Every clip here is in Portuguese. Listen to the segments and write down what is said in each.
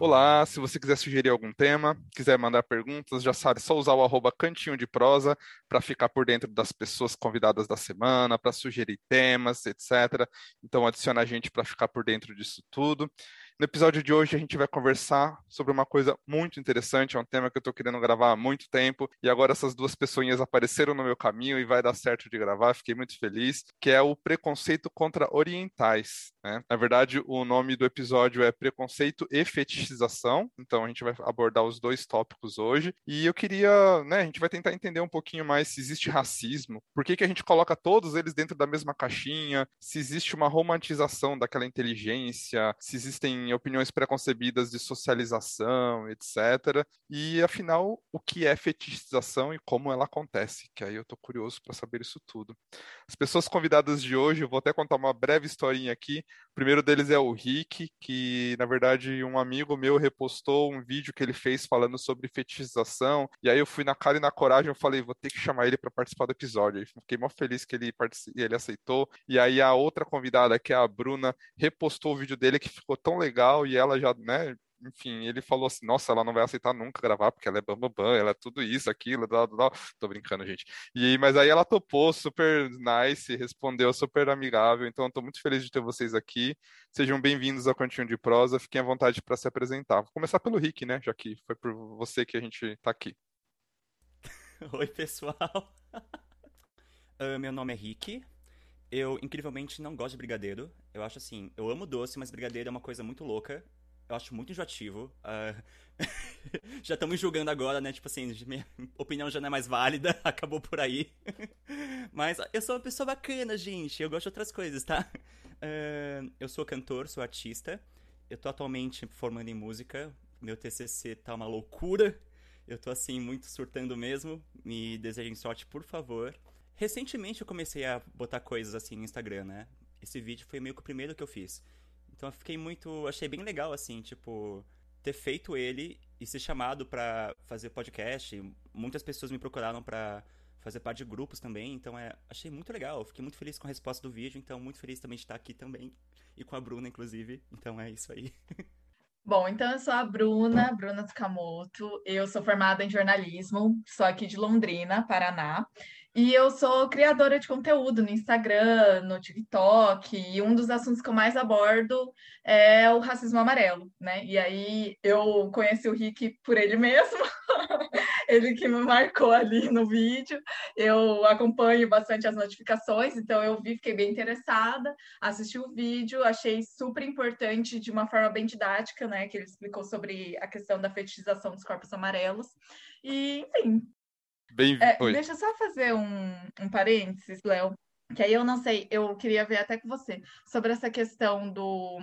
Olá, se você quiser sugerir algum tema, quiser mandar perguntas, já sabe, só usar o arroba cantinho de prosa para ficar por dentro das pessoas convidadas da semana, para sugerir temas, etc. Então adiciona a gente para ficar por dentro disso tudo. No episódio de hoje a gente vai conversar sobre uma coisa muito interessante, é um tema que eu estou querendo gravar há muito tempo e agora essas duas pessoinhas apareceram no meu caminho e vai dar certo de gravar, fiquei muito feliz, que é o preconceito contra orientais. Né? Na verdade, o nome do episódio é Preconceito e Fetichização, então a gente vai abordar os dois tópicos hoje e eu queria, né, a gente vai tentar entender um pouquinho mais se existe racismo, por que, que a gente coloca todos eles dentro da mesma caixinha, se existe uma romantização daquela inteligência, se existem opiniões preconcebidas de socialização, etc. E afinal, o que é fetichização e como ela acontece? Que aí eu tô curioso para saber isso tudo. As pessoas convidadas de hoje, eu vou até contar uma breve historinha aqui. O primeiro deles é o Rick, que na verdade um amigo meu repostou um vídeo que ele fez falando sobre fetichização. E aí eu fui na cara e na coragem, eu falei, vou ter que chamar ele para participar do episódio. Fiquei mó feliz que ele, ele aceitou. E aí a outra convidada, que é a Bruna, repostou o vídeo dele que ficou tão legal legal e ela já, né, enfim, ele falou assim, nossa, ela não vai aceitar nunca gravar, porque ela é bambambam, bam, bam, ela é tudo isso, aquilo, blá, blá. tô brincando, gente. E, mas aí ela topou, super nice, respondeu super amigável, então eu tô muito feliz de ter vocês aqui. Sejam bem-vindos ao Cantinho de Prosa, fiquem à vontade para se apresentar. Vou começar pelo Rick, né, já que foi por você que a gente tá aqui. Oi, pessoal. uh, meu nome é Rick, eu, incrivelmente, não gosto de brigadeiro. Eu acho assim, eu amo doce, mas brigadeiro é uma coisa muito louca. Eu acho muito enjoativo. Uh... já estamos julgando agora, né? Tipo assim, minha opinião já não é mais válida, acabou por aí. mas eu sou uma pessoa bacana, gente. Eu gosto de outras coisas, tá? Uh... eu sou cantor, sou artista. Eu tô atualmente formando em música. Meu TCC tá uma loucura. Eu tô assim, muito surtando mesmo. Me desejem sorte, por favor. Recentemente eu comecei a botar coisas assim no Instagram, né? Esse vídeo foi meio que o primeiro que eu fiz. Então eu fiquei muito. Achei bem legal, assim, tipo, ter feito ele e ser chamado para fazer podcast. Muitas pessoas me procuraram para fazer parte de grupos também, então é, achei muito legal. Fiquei muito feliz com a resposta do vídeo, então muito feliz também de estar aqui também. E com a Bruna, inclusive. Então é isso aí. Bom, então eu sou a Bruna, Bruna Tsukamoto. Eu sou formada em jornalismo, sou aqui de Londrina, Paraná. E eu sou criadora de conteúdo no Instagram, no TikTok, e um dos assuntos que eu mais abordo é o racismo amarelo, né? E aí eu conheci o Rick por ele mesmo, ele que me marcou ali no vídeo. Eu acompanho bastante as notificações, então eu vi, fiquei bem interessada, assisti o vídeo, achei super importante de uma forma bem didática, né? Que ele explicou sobre a questão da fetichização dos corpos amarelos. E, enfim, Bem, é, deixa eu só fazer um, um parênteses, Léo. Que aí eu não sei, eu queria ver até com você sobre essa questão do.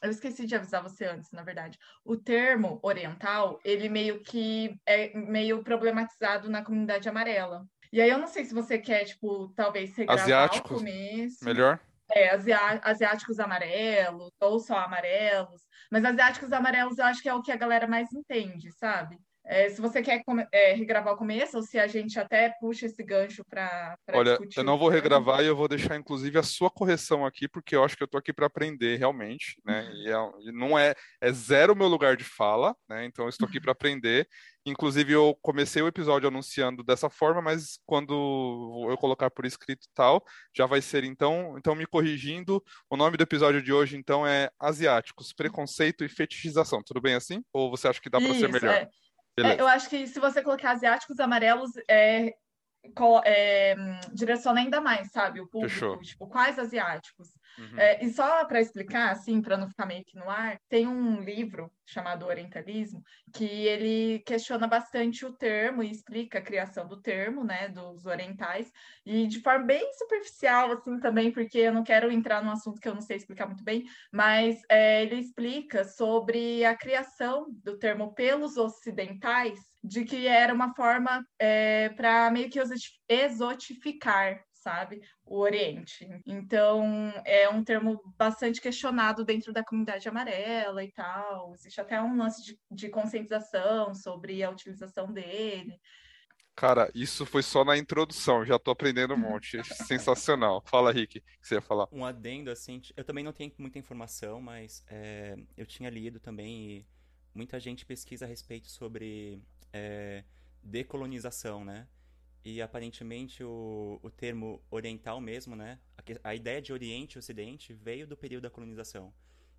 Eu esqueci de avisar você antes, na verdade. O termo oriental, ele meio que é meio problematizado na comunidade amarela. E aí eu não sei se você quer, tipo, talvez regravar Asiáticos, o começo. Melhor? É, asiáticos amarelos, ou só amarelos. Mas asiáticos amarelos eu acho que é o que a galera mais entende, sabe? É, se você quer é, regravar o começo, ou se a gente até puxa esse gancho para. Olha, eu não vou regravar e eu vou deixar, inclusive, a sua correção aqui, porque eu acho que eu estou aqui para aprender realmente, né? Uhum. E, é, não é, é zero o meu lugar de fala, né? Então eu estou aqui para aprender. Inclusive, eu comecei o episódio anunciando dessa forma, mas quando eu colocar por escrito e tal, já vai ser então. Então, me corrigindo, o nome do episódio de hoje, então, é Asiáticos, Preconceito e Fetichização. Tudo bem assim? Ou você acha que dá para ser melhor? É. É, eu acho que se você colocar asiáticos amarelos, é, é, direciona ainda mais, sabe? O público, Fechou. tipo, quais asiáticos? Uhum. É, e só para explicar, assim, para não ficar meio que no ar, tem um livro chamado Orientalismo que ele questiona bastante o termo e explica a criação do termo, né, dos orientais, e de forma bem superficial, assim, também, porque eu não quero entrar num assunto que eu não sei explicar muito bem, mas é, ele explica sobre a criação do termo pelos ocidentais, de que era uma forma é, para meio que exotificar sabe? O Oriente. Então, é um termo bastante questionado dentro da comunidade amarela e tal. Existe até um lance de, de conscientização sobre a utilização dele. Cara, isso foi só na introdução, já tô aprendendo um monte. Sensacional. Fala, Rick, o que você ia falar? Um adendo, assim, eu também não tenho muita informação, mas é, eu tinha lido também e muita gente pesquisa a respeito sobre é, decolonização, né? E aparentemente o, o termo oriental mesmo, né? A, a, ideia de Oriente e Ocidente veio do período da colonização.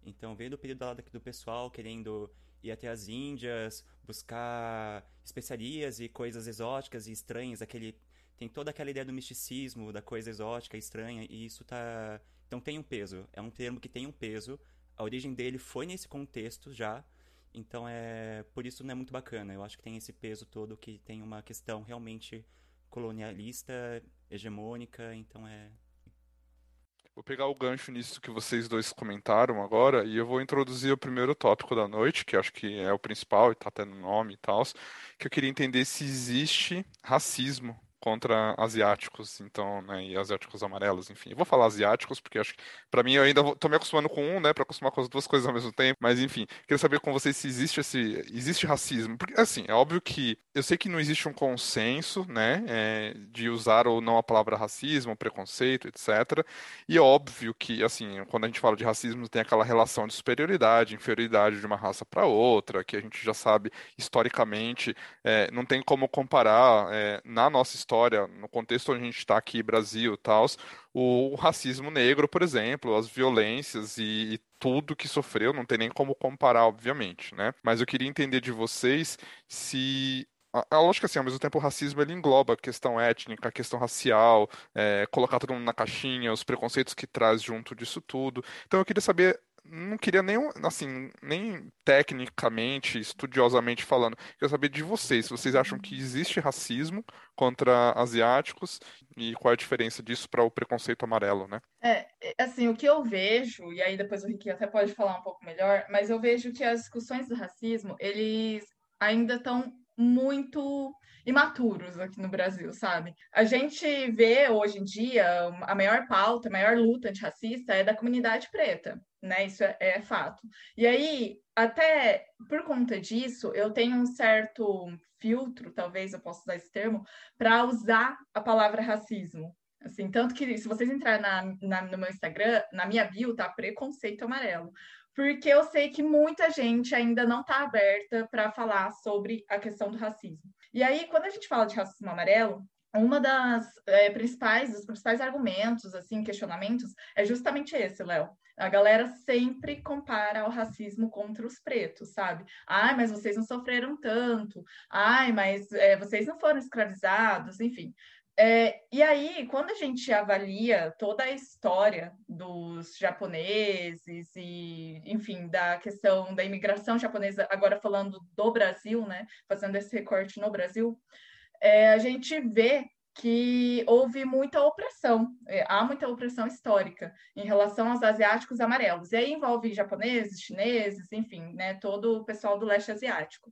Então veio do período lá do pessoal querendo ir até as Índias, buscar especiarias e coisas exóticas e estranhas, aquele tem toda aquela ideia do misticismo, da coisa exótica, estranha, e isso tá então tem um peso, é um termo que tem um peso. A origem dele foi nesse contexto já, então é por isso não é muito bacana. Eu acho que tem esse peso todo que tem uma questão realmente colonialista, hegemônica, então é Vou pegar o gancho nisso que vocês dois comentaram agora e eu vou introduzir o primeiro tópico da noite, que acho que é o principal e está até no nome e tal, que eu queria entender se existe racismo contra asiáticos, então, né, e asiáticos amarelos, enfim. Eu vou falar asiáticos porque acho que para mim eu ainda vou, tô me acostumando com um, né, para acostumar com as duas coisas ao mesmo tempo, mas enfim, queria saber com vocês se existe esse existe racismo, porque assim, é óbvio que eu sei que não existe um consenso, né, é, de usar ou não a palavra racismo, preconceito, etc. E é óbvio que assim, quando a gente fala de racismo, tem aquela relação de superioridade, inferioridade de uma raça para outra, que a gente já sabe historicamente, é, não tem como comparar é, na nossa história história, no contexto onde a gente está aqui, Brasil e tal, o, racismo negro, por exemplo, as violências e, e, tudo que sofreu, não tem nem como comparar, obviamente, né? Mas eu queria entender de vocês se a, lógica assim, ao mesmo tempo o racismo ele engloba a questão étnica, a questão racial, é, colocar todo mundo na caixinha, os preconceitos que traz junto disso tudo. Então eu queria saber não queria nem, assim, nem tecnicamente, estudiosamente falando, queria saber de vocês, se vocês acham que existe racismo contra asiáticos e qual é a diferença disso para o preconceito amarelo, né? É, assim, o que eu vejo, e aí depois o Ricky até pode falar um pouco melhor, mas eu vejo que as discussões do racismo, eles ainda estão muito imaturos aqui no Brasil, sabe? A gente vê hoje em dia a maior pauta, a maior luta antirracista é da comunidade preta, né? Isso é, é fato. E aí, até por conta disso, eu tenho um certo filtro, talvez eu possa usar esse termo, para usar a palavra racismo. Assim, tanto que se vocês entrarem na, na, no meu Instagram, na minha bio tá preconceito amarelo porque eu sei que muita gente ainda não está aberta para falar sobre a questão do racismo. E aí, quando a gente fala de racismo amarelo, uma das é, principais, dos principais argumentos, assim, questionamentos, é justamente esse, Léo. A galera sempre compara o racismo contra os pretos, sabe? Ai, mas vocês não sofreram tanto. Ai, mas é, vocês não foram escravizados, enfim. É, e aí, quando a gente avalia toda a história dos japoneses e, enfim, da questão da imigração japonesa, agora falando do Brasil, né, fazendo esse recorte no Brasil, é, a gente vê que houve muita opressão, é, há muita opressão histórica em relação aos asiáticos amarelos. E aí envolve japoneses, chineses, enfim, né, todo o pessoal do leste asiático.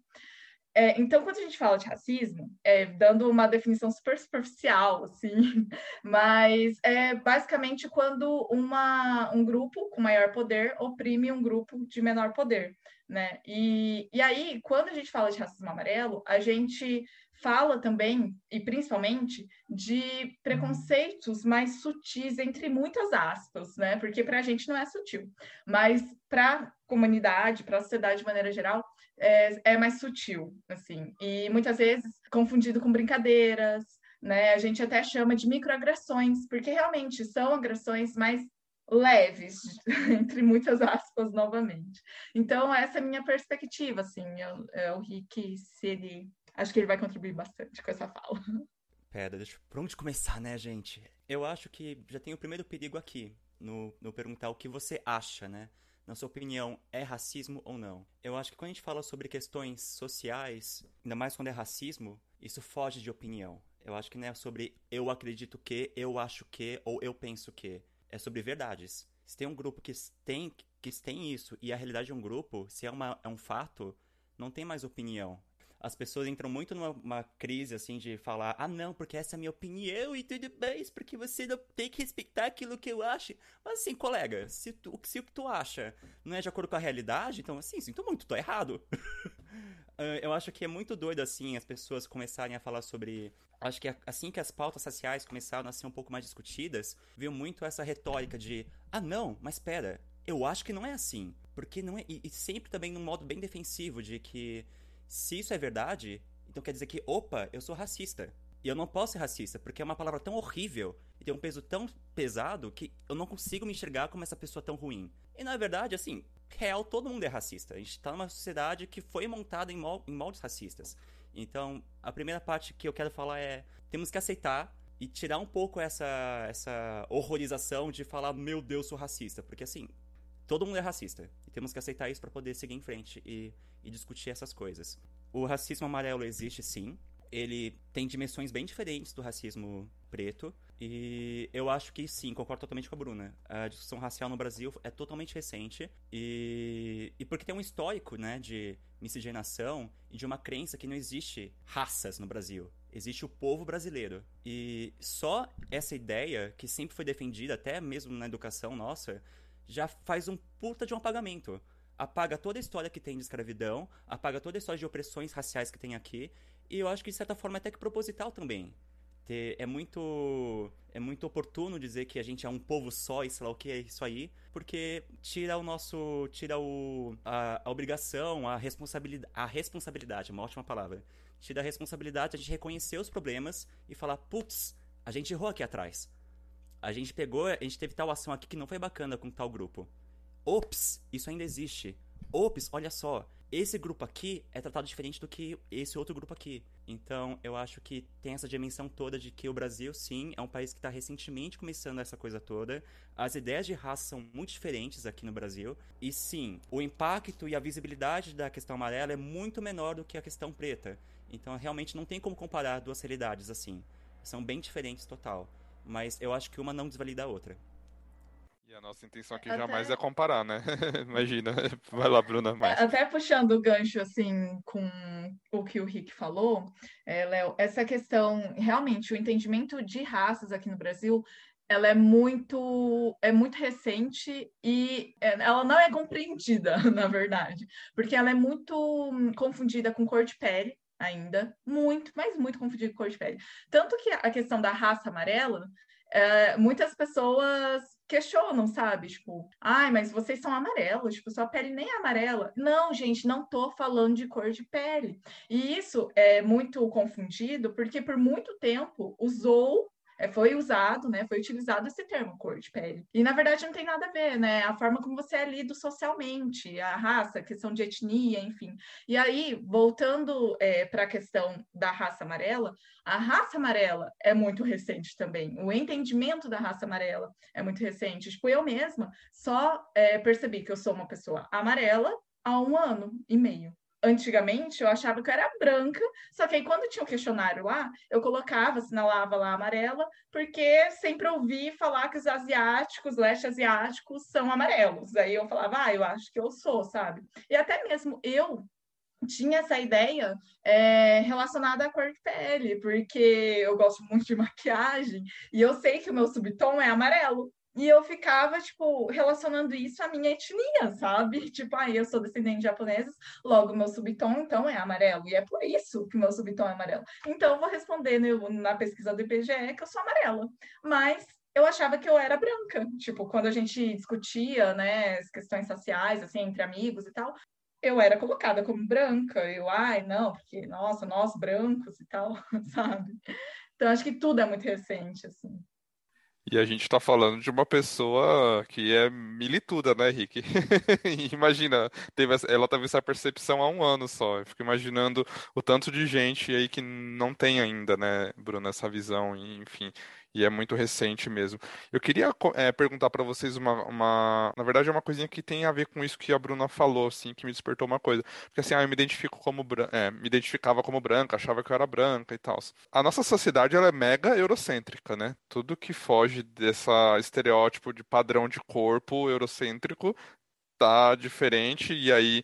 É, então, quando a gente fala de racismo, é, dando uma definição super superficial, assim, mas é basicamente quando uma, um grupo com maior poder oprime um grupo de menor poder, né? E, e aí, quando a gente fala de racismo amarelo, a gente fala também, e principalmente, de preconceitos mais sutis, entre muitas aspas, né? Porque para a gente não é sutil, mas para a comunidade, para a sociedade de maneira geral, é, é mais sutil, assim, e muitas vezes confundido com brincadeiras, né? A gente até chama de microagressões, porque realmente são agressões mais leves, entre muitas aspas, novamente. Então, essa é a minha perspectiva, assim, eu, eu, o Rick, se ele... Acho que ele vai contribuir bastante com essa fala. Pera, deixa... Por onde começar, né, gente? Eu acho que já tem o primeiro perigo aqui, no, no perguntar o que você acha, né? na sua opinião, é racismo ou não? Eu acho que quando a gente fala sobre questões sociais, ainda mais quando é racismo, isso foge de opinião. Eu acho que não é sobre eu acredito que, eu acho que ou eu penso que. É sobre verdades. Se tem um grupo que tem, que tem isso e a realidade de um grupo, se é, uma, é um fato, não tem mais opinião as pessoas entram muito numa crise, assim, de falar, ah, não, porque essa é a minha opinião e tudo bem, porque você não tem que respeitar aquilo que eu acho. Mas, assim, colega, se, tu, se o que tu acha não é de acordo com a realidade, então, assim, sinto muito, tô errado. uh, eu acho que é muito doido, assim, as pessoas começarem a falar sobre. Acho que assim que as pautas sociais começaram a ser um pouco mais discutidas, viu muito essa retórica de, ah, não, mas pera, eu acho que não é assim. Porque não é. E, e sempre também num modo bem defensivo, de que se isso é verdade, então quer dizer que, opa, eu sou racista. E eu não posso ser racista, porque é uma palavra tão horrível e tem um peso tão pesado que eu não consigo me enxergar como essa pessoa tão ruim. E na verdade, assim, real, todo mundo é racista. A gente tá numa sociedade que foi montada em, mol em moldes racistas. Então, a primeira parte que eu quero falar é: temos que aceitar e tirar um pouco essa, essa horrorização de falar, meu Deus, sou racista. Porque assim, todo mundo é racista. E temos que aceitar isso para poder seguir em frente e, e discutir essas coisas. O racismo amarelo existe sim. Ele tem dimensões bem diferentes do racismo preto. E eu acho que sim, concordo totalmente com a Bruna. A discussão racial no Brasil é totalmente recente. E, e porque tem um histórico né, de miscigenação e de uma crença que não existe raças no Brasil existe o povo brasileiro. E só essa ideia, que sempre foi defendida, até mesmo na educação nossa, já faz um puta de um apagamento. Apaga toda a história que tem de escravidão, apaga toda a história de opressões raciais que tem aqui, e eu acho que de certa forma é até que proposital também. É muito é muito oportuno dizer que a gente é um povo só e sei lá o que é isso aí, porque tira o nosso tira o a, a obrigação, a responsabilidade, a responsabilidade, uma ótima palavra dá a responsabilidade de a gente reconhecer os problemas e falar, putz, a gente errou aqui atrás. A gente pegou, a gente teve tal ação aqui que não foi bacana com tal grupo. Ops, isso ainda existe. Ops, olha só, esse grupo aqui é tratado diferente do que esse outro grupo aqui. Então, eu acho que tem essa dimensão toda de que o Brasil, sim, é um país que está recentemente começando essa coisa toda. As ideias de raça são muito diferentes aqui no Brasil. E sim, o impacto e a visibilidade da questão amarela é muito menor do que a questão preta. Então realmente não tem como comparar duas realidades assim. São bem diferentes total. Mas eu acho que uma não desvalida a outra. E a nossa intenção aqui até... jamais é comparar, né? Imagina. Vai lá, Bruna. Mais. Até puxando o gancho, assim, com o que o Rick falou, é, Léo, essa questão, realmente, o entendimento de raças aqui no Brasil ela é muito é muito recente e é, ela não é compreendida, na verdade, porque ela é muito confundida com cor de pele, ainda, muito, mas muito confundido com cor de pele. Tanto que a questão da raça amarela, é, muitas pessoas questionam, sabe? Tipo, ai, mas vocês são amarelos, tipo, sua pele nem é amarela. Não, gente, não tô falando de cor de pele. E isso é muito confundido porque por muito tempo usou foi usado, né, foi utilizado esse termo cor de pele. E na verdade não tem nada a ver, né? A forma como você é lido socialmente, a raça, a questão de etnia, enfim. E aí, voltando é, para a questão da raça amarela, a raça amarela é muito recente também. O entendimento da raça amarela é muito recente. Tipo, eu mesma só é, percebi que eu sou uma pessoa amarela há um ano e meio antigamente eu achava que eu era branca, só que aí quando tinha o um questionário lá, eu colocava, assinalava lá amarela, porque sempre ouvi falar que os asiáticos, leste asiáticos, são amarelos. Aí eu falava, ah, eu acho que eu sou, sabe? E até mesmo eu tinha essa ideia é, relacionada à cor de pele, porque eu gosto muito de maquiagem e eu sei que o meu subtom é amarelo. E eu ficava, tipo, relacionando isso à minha etnia, sabe? Tipo, aí ah, eu sou descendente de japoneses, logo meu subtom, então, é amarelo. E é por isso que meu subtom é amarelo. Então, eu vou responder no, na pesquisa do IPGE que eu sou amarela. Mas eu achava que eu era branca. Tipo, quando a gente discutia, né, as questões sociais, assim, entre amigos e tal, eu era colocada como branca. Eu, ai, não, porque, nossa, nós brancos e tal, sabe? Então, acho que tudo é muito recente, assim. E a gente está falando de uma pessoa que é milituda, né, Rick? Imagina, teve essa, ela teve essa percepção há um ano só. Eu fico imaginando o tanto de gente aí que não tem ainda, né, Bruno, essa visão, enfim e é muito recente mesmo. Eu queria é, perguntar para vocês uma, uma, na verdade é uma coisinha que tem a ver com isso que a Bruna falou, assim, que me despertou uma coisa, porque assim, ah, eu me identifico como é, me identificava como branca, achava que eu era branca e tal. A nossa sociedade ela é mega eurocêntrica, né? Tudo que foge dessa estereótipo de padrão de corpo eurocêntrico tá diferente e aí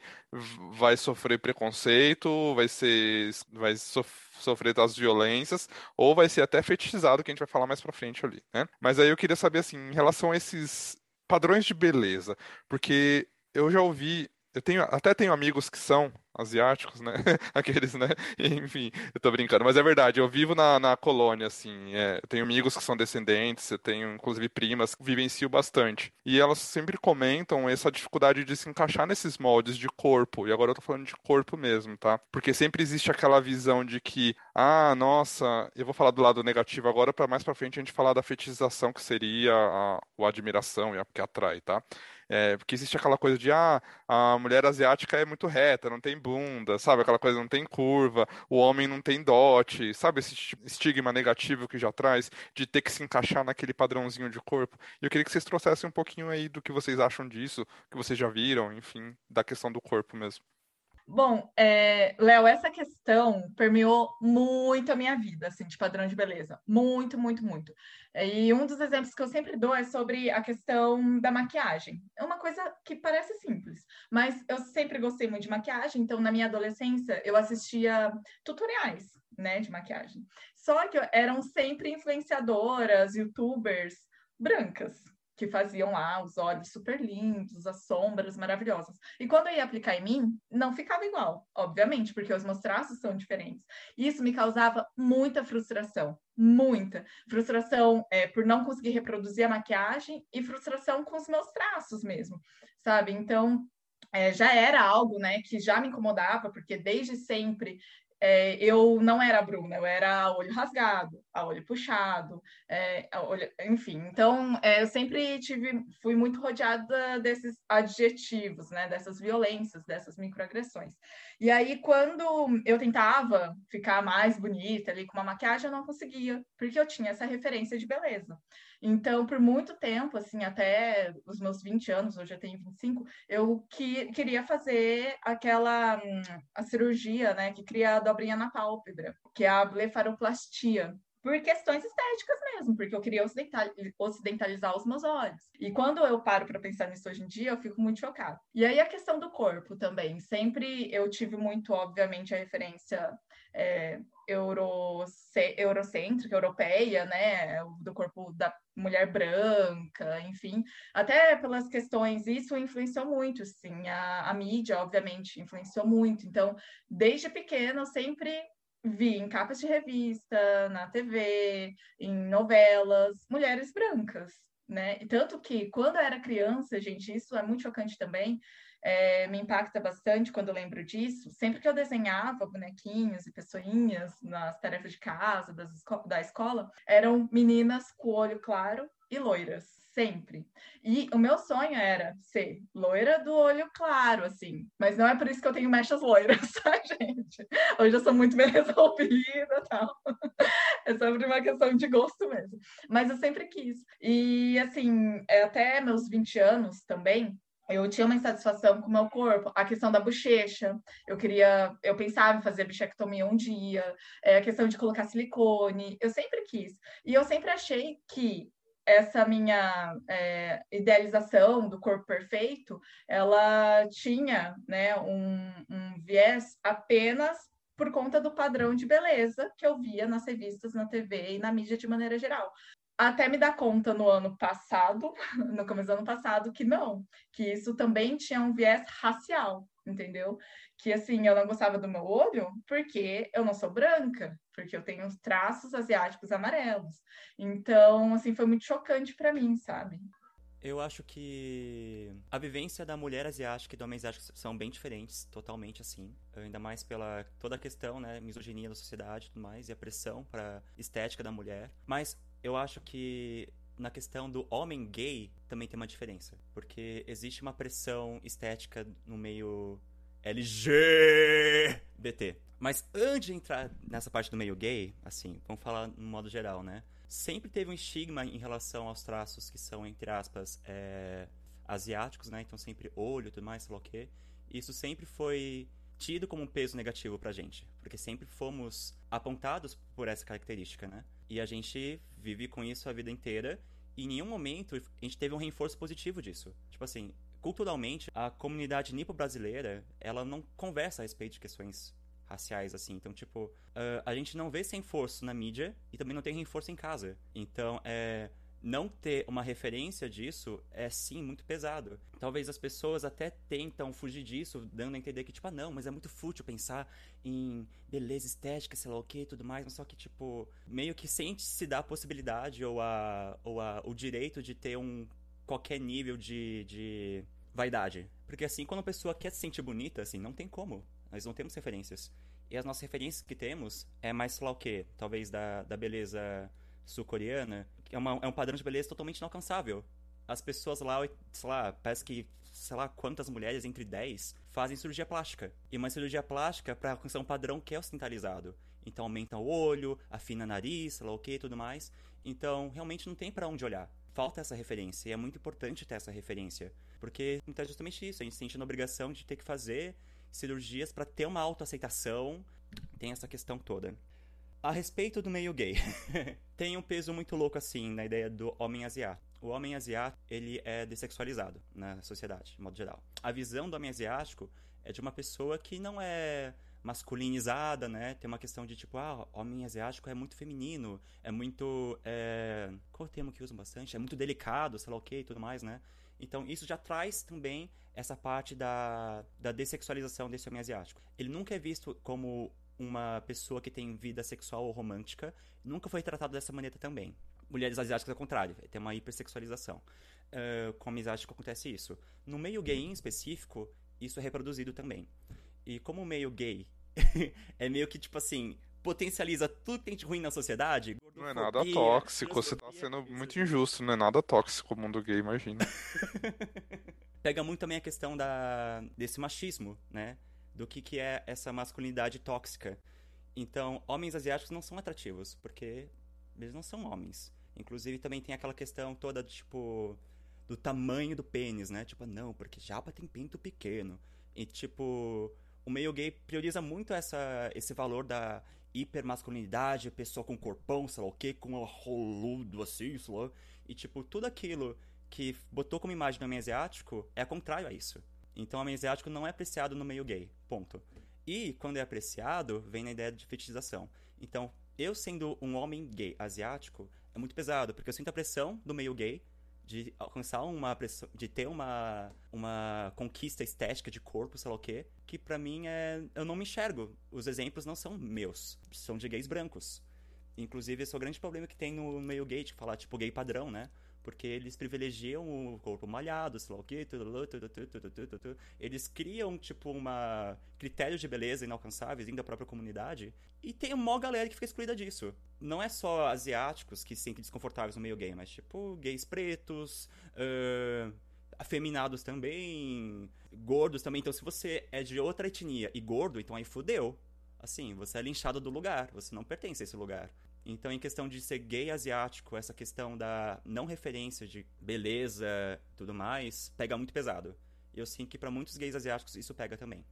vai sofrer preconceito, vai ser vai sofrer sofrer as violências, ou vai ser até fetichizado, que a gente vai falar mais pra frente ali, né? Mas aí eu queria saber, assim, em relação a esses padrões de beleza, porque eu já ouvi eu tenho, até tenho amigos que são asiáticos, né? Aqueles, né? Enfim, eu tô brincando, mas é verdade, eu vivo na, na colônia, assim, é, eu tenho amigos que são descendentes, eu tenho, inclusive, primas que vivenciam bastante. E elas sempre comentam essa dificuldade de se encaixar nesses moldes de corpo, e agora eu tô falando de corpo mesmo, tá? Porque sempre existe aquela visão de que, ah, nossa, eu vou falar do lado negativo agora, para mais pra frente a gente falar da fetichização que seria a, a admiração e a que atrai, tá? É, porque existe aquela coisa de, ah, a mulher asiática é muito reta, não tem bunda, sabe? Aquela coisa não tem curva, o homem não tem dote, sabe? Esse estigma negativo que já traz de ter que se encaixar naquele padrãozinho de corpo. E eu queria que vocês trouxessem um pouquinho aí do que vocês acham disso, que vocês já viram, enfim, da questão do corpo mesmo. Bom, é, Léo, essa questão permeou muito a minha vida, assim, de padrão de beleza. Muito, muito, muito. E um dos exemplos que eu sempre dou é sobre a questão da maquiagem. É uma coisa que parece simples, mas eu sempre gostei muito de maquiagem, então na minha adolescência eu assistia tutoriais, né, de maquiagem. Só que eram sempre influenciadoras, youtubers brancas, que faziam lá os olhos super lindos, as sombras maravilhosas. E quando eu ia aplicar em mim, não ficava igual, obviamente, porque os meus traços são diferentes. Isso me causava muita frustração, muita frustração é, por não conseguir reproduzir a maquiagem e frustração com os meus traços mesmo, sabe? Então é, já era algo, né, que já me incomodava, porque desde sempre é, eu não era Bruna, eu era olho rasgado, a olho puxado, é, olho, enfim. Então, é, eu sempre tive, fui muito rodeada desses adjetivos, né, dessas violências, dessas microagressões. E aí, quando eu tentava ficar mais bonita ali com uma maquiagem, eu não conseguia, porque eu tinha essa referência de beleza. Então, por muito tempo, assim, até os meus 20 anos, hoje eu tenho 25, eu que, queria fazer aquela hum, a cirurgia, né, que cria a dobrinha na pálpebra, que é a blefaroplastia por questões estéticas mesmo, porque eu queria ocidentalizar os meus olhos. E quando eu paro para pensar nisso hoje em dia, eu fico muito chocada. E aí a questão do corpo também. Sempre eu tive muito, obviamente, a referência é, euro, eurocêntrica, europeia, né, do corpo da mulher branca, enfim, até pelas questões, isso influenciou muito, sim, a, a mídia, obviamente, influenciou muito, então, desde pequena, eu sempre vi em capas de revista, na TV, em novelas, mulheres brancas, né? E tanto que quando eu era criança, gente, isso é muito chocante também, é, me impacta bastante quando eu lembro disso. Sempre que eu desenhava bonequinhos e pessoinhas nas tarefas de casa, das, da escola, eram meninas com olho claro e loiras sempre. E o meu sonho era ser loira do olho claro, assim. Mas não é por isso que eu tenho mechas loiras, tá, gente? Hoje eu sou muito bem resolvida tal. É sobre uma questão de gosto mesmo. Mas eu sempre quis. E, assim, é até meus 20 anos também, eu tinha uma insatisfação com o meu corpo, a questão da bochecha, eu queria, eu pensava em fazer bichectomia um dia, é, a questão de colocar silicone, eu sempre quis. E eu sempre achei que essa minha é, idealização do corpo perfeito, ela tinha né, um, um, viés apenas por conta do padrão de beleza que eu via nas revistas, na TV e na mídia de maneira geral. Até me dar conta no ano passado, no começo do ano passado, que não, que isso também tinha um viés racial, entendeu? que assim, eu não gostava do meu olho porque eu não sou branca, porque eu tenho traços asiáticos amarelos. Então, assim, foi muito chocante para mim, sabe? Eu acho que a vivência da mulher asiática e do homem asiático são bem diferentes, totalmente assim. Ainda mais pela toda a questão, né, misoginia da sociedade e tudo mais, e a pressão para estética da mulher. Mas eu acho que na questão do homem gay também tem uma diferença, porque existe uma pressão estética no meio LGBT. Mas antes de entrar nessa parte do meio gay, assim, vamos falar no modo geral, né? Sempre teve um estigma em relação aos traços que são, entre aspas, é, asiáticos, né? Então sempre olho e tudo mais, sei lá o quê. Isso sempre foi tido como um peso negativo pra gente. Porque sempre fomos apontados por essa característica, né? E a gente vive com isso a vida inteira. E em nenhum momento a gente teve um reforço positivo disso. Tipo assim, culturalmente, a comunidade nipo-brasileira, ela não conversa a respeito de questões raciais, assim. Então, tipo, uh, a gente não vê sem reforço na mídia e também não tem reforço em casa. Então, é, não ter uma referência disso é sim muito pesado. Talvez as pessoas até tentam fugir disso, dando a entender que, tipo, ah, não, mas é muito fútil pensar em beleza estética, sei lá o que e tudo mais, mas só que, tipo, meio que sem se dar a possibilidade ou, a, ou a, o direito de ter um qualquer nível de, de vaidade. Porque assim, quando a pessoa quer se sentir bonita, assim, não tem como. Nós não temos referências. E as nossas referências que temos é mais, sei lá o quê? Talvez da, da beleza sul-coreana, é, uma, é um padrão de beleza totalmente inalcançável. As pessoas lá, sei lá, parece que, sei lá, quantas mulheres, entre 10, fazem cirurgia plástica. E uma cirurgia plástica para alcançar um padrão que é ocidentalizado. Então aumenta o olho, afina o nariz, sei lá o que tudo mais. Então realmente não tem para onde olhar. Falta essa referência. E é muito importante ter essa referência. Porque é justamente isso. A gente se sente na obrigação de ter que fazer cirurgias para ter uma autoaceitação. Tem essa questão toda. A respeito do meio gay, tem um peso muito louco assim na ideia do homem asiático. O homem asiático, ele é dessexualizado na sociedade, de modo geral. A visão do homem asiático é de uma pessoa que não é masculinizada, né? Tem uma questão de tipo, ah, homem asiático é muito feminino, é muito. É... Qual é o termo que usam bastante? É muito delicado, sei lá o que e tudo mais, né? Então isso já traz também essa parte da, da dessexualização desse homem asiático. Ele nunca é visto como uma pessoa que tem vida sexual ou romântica, nunca foi tratado dessa maneira também. Mulheres asiáticas, ao contrário, tem uma hipersexualização. Uh, com homens asiáticos acontece isso. No meio gay em específico, isso é reproduzido também. E como o meio gay é meio que, tipo assim, potencializa tudo que tem de ruim na sociedade. Não é nada tóxico, você tá sendo muito injusto, não é nada tóxico o mundo gay, imagina. Pega muito também a questão da, desse machismo, né? Do que, que é essa masculinidade tóxica. Então, homens asiáticos não são atrativos, porque eles não são homens. Inclusive, também tem aquela questão toda, tipo, do tamanho do pênis, né? Tipo, não, porque japa tem pinto pequeno. E, tipo, o meio gay prioriza muito essa, esse valor da hipermasculinidade, pessoa com corpão, sei lá o quê, com roludo assim, sei lá. E, tipo, tudo aquilo que botou como imagem do homem asiático é contrário a isso. Então, o homem asiático não é apreciado no meio gay. Ponto. E, quando é apreciado, vem na ideia de fetichização. Então, eu sendo um homem gay asiático, é muito pesado, porque eu sinto a pressão do meio gay de alcançar uma pressão, de ter uma, uma conquista estética de corpo, sei lá o quê, que para mim é. Eu não me enxergo. Os exemplos não são meus, são de gays brancos. Inclusive, esse é o grande problema que tem no meio gay, de falar, tipo, gay padrão, né? Porque eles privilegiam o corpo malhado, sei lá o quê, eles criam, tipo, uma critérios de beleza inalcançáveis dentro da própria comunidade, e tem uma galera que fica excluída disso. Não é só asiáticos que se sentem desconfortáveis no meio gay, mas, tipo, gays pretos, uh, afeminados também, gordos também. Então, se você é de outra etnia e gordo, então aí fudeu. Assim, você é linchado do lugar, você não pertence a esse lugar. Então, em questão de ser gay asiático, essa questão da não referência de beleza tudo mais, pega muito pesado. E eu sinto que para muitos gays asiáticos isso pega também.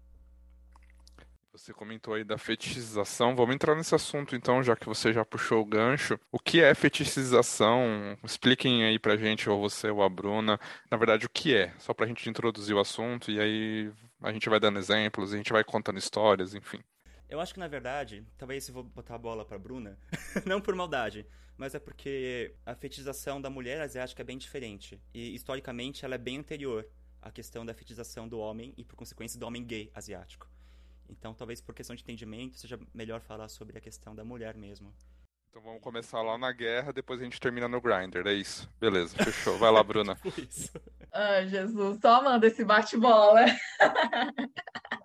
Você comentou aí da fetichização. Vamos entrar nesse assunto então, já que você já puxou o gancho. O que é fetichização? Expliquem aí pra gente, ou você ou a Bruna, na verdade, o que é, só pra gente introduzir o assunto e aí a gente vai dando exemplos, a gente vai contando histórias, enfim. Eu acho que, na verdade, talvez se vou botar a bola pra Bruna, não por maldade, mas é porque a fetichização da mulher asiática é bem diferente. E, historicamente, ela é bem anterior à questão da fetichização do homem e, por consequência, do homem gay asiático. Então, talvez por questão de entendimento, seja melhor falar sobre a questão da mulher mesmo. Então vamos começar lá na guerra, depois a gente termina no grinder, é isso. Beleza, fechou. Vai lá, Bruna. tipo isso. Ah, Jesus, só manda esse bate-bola.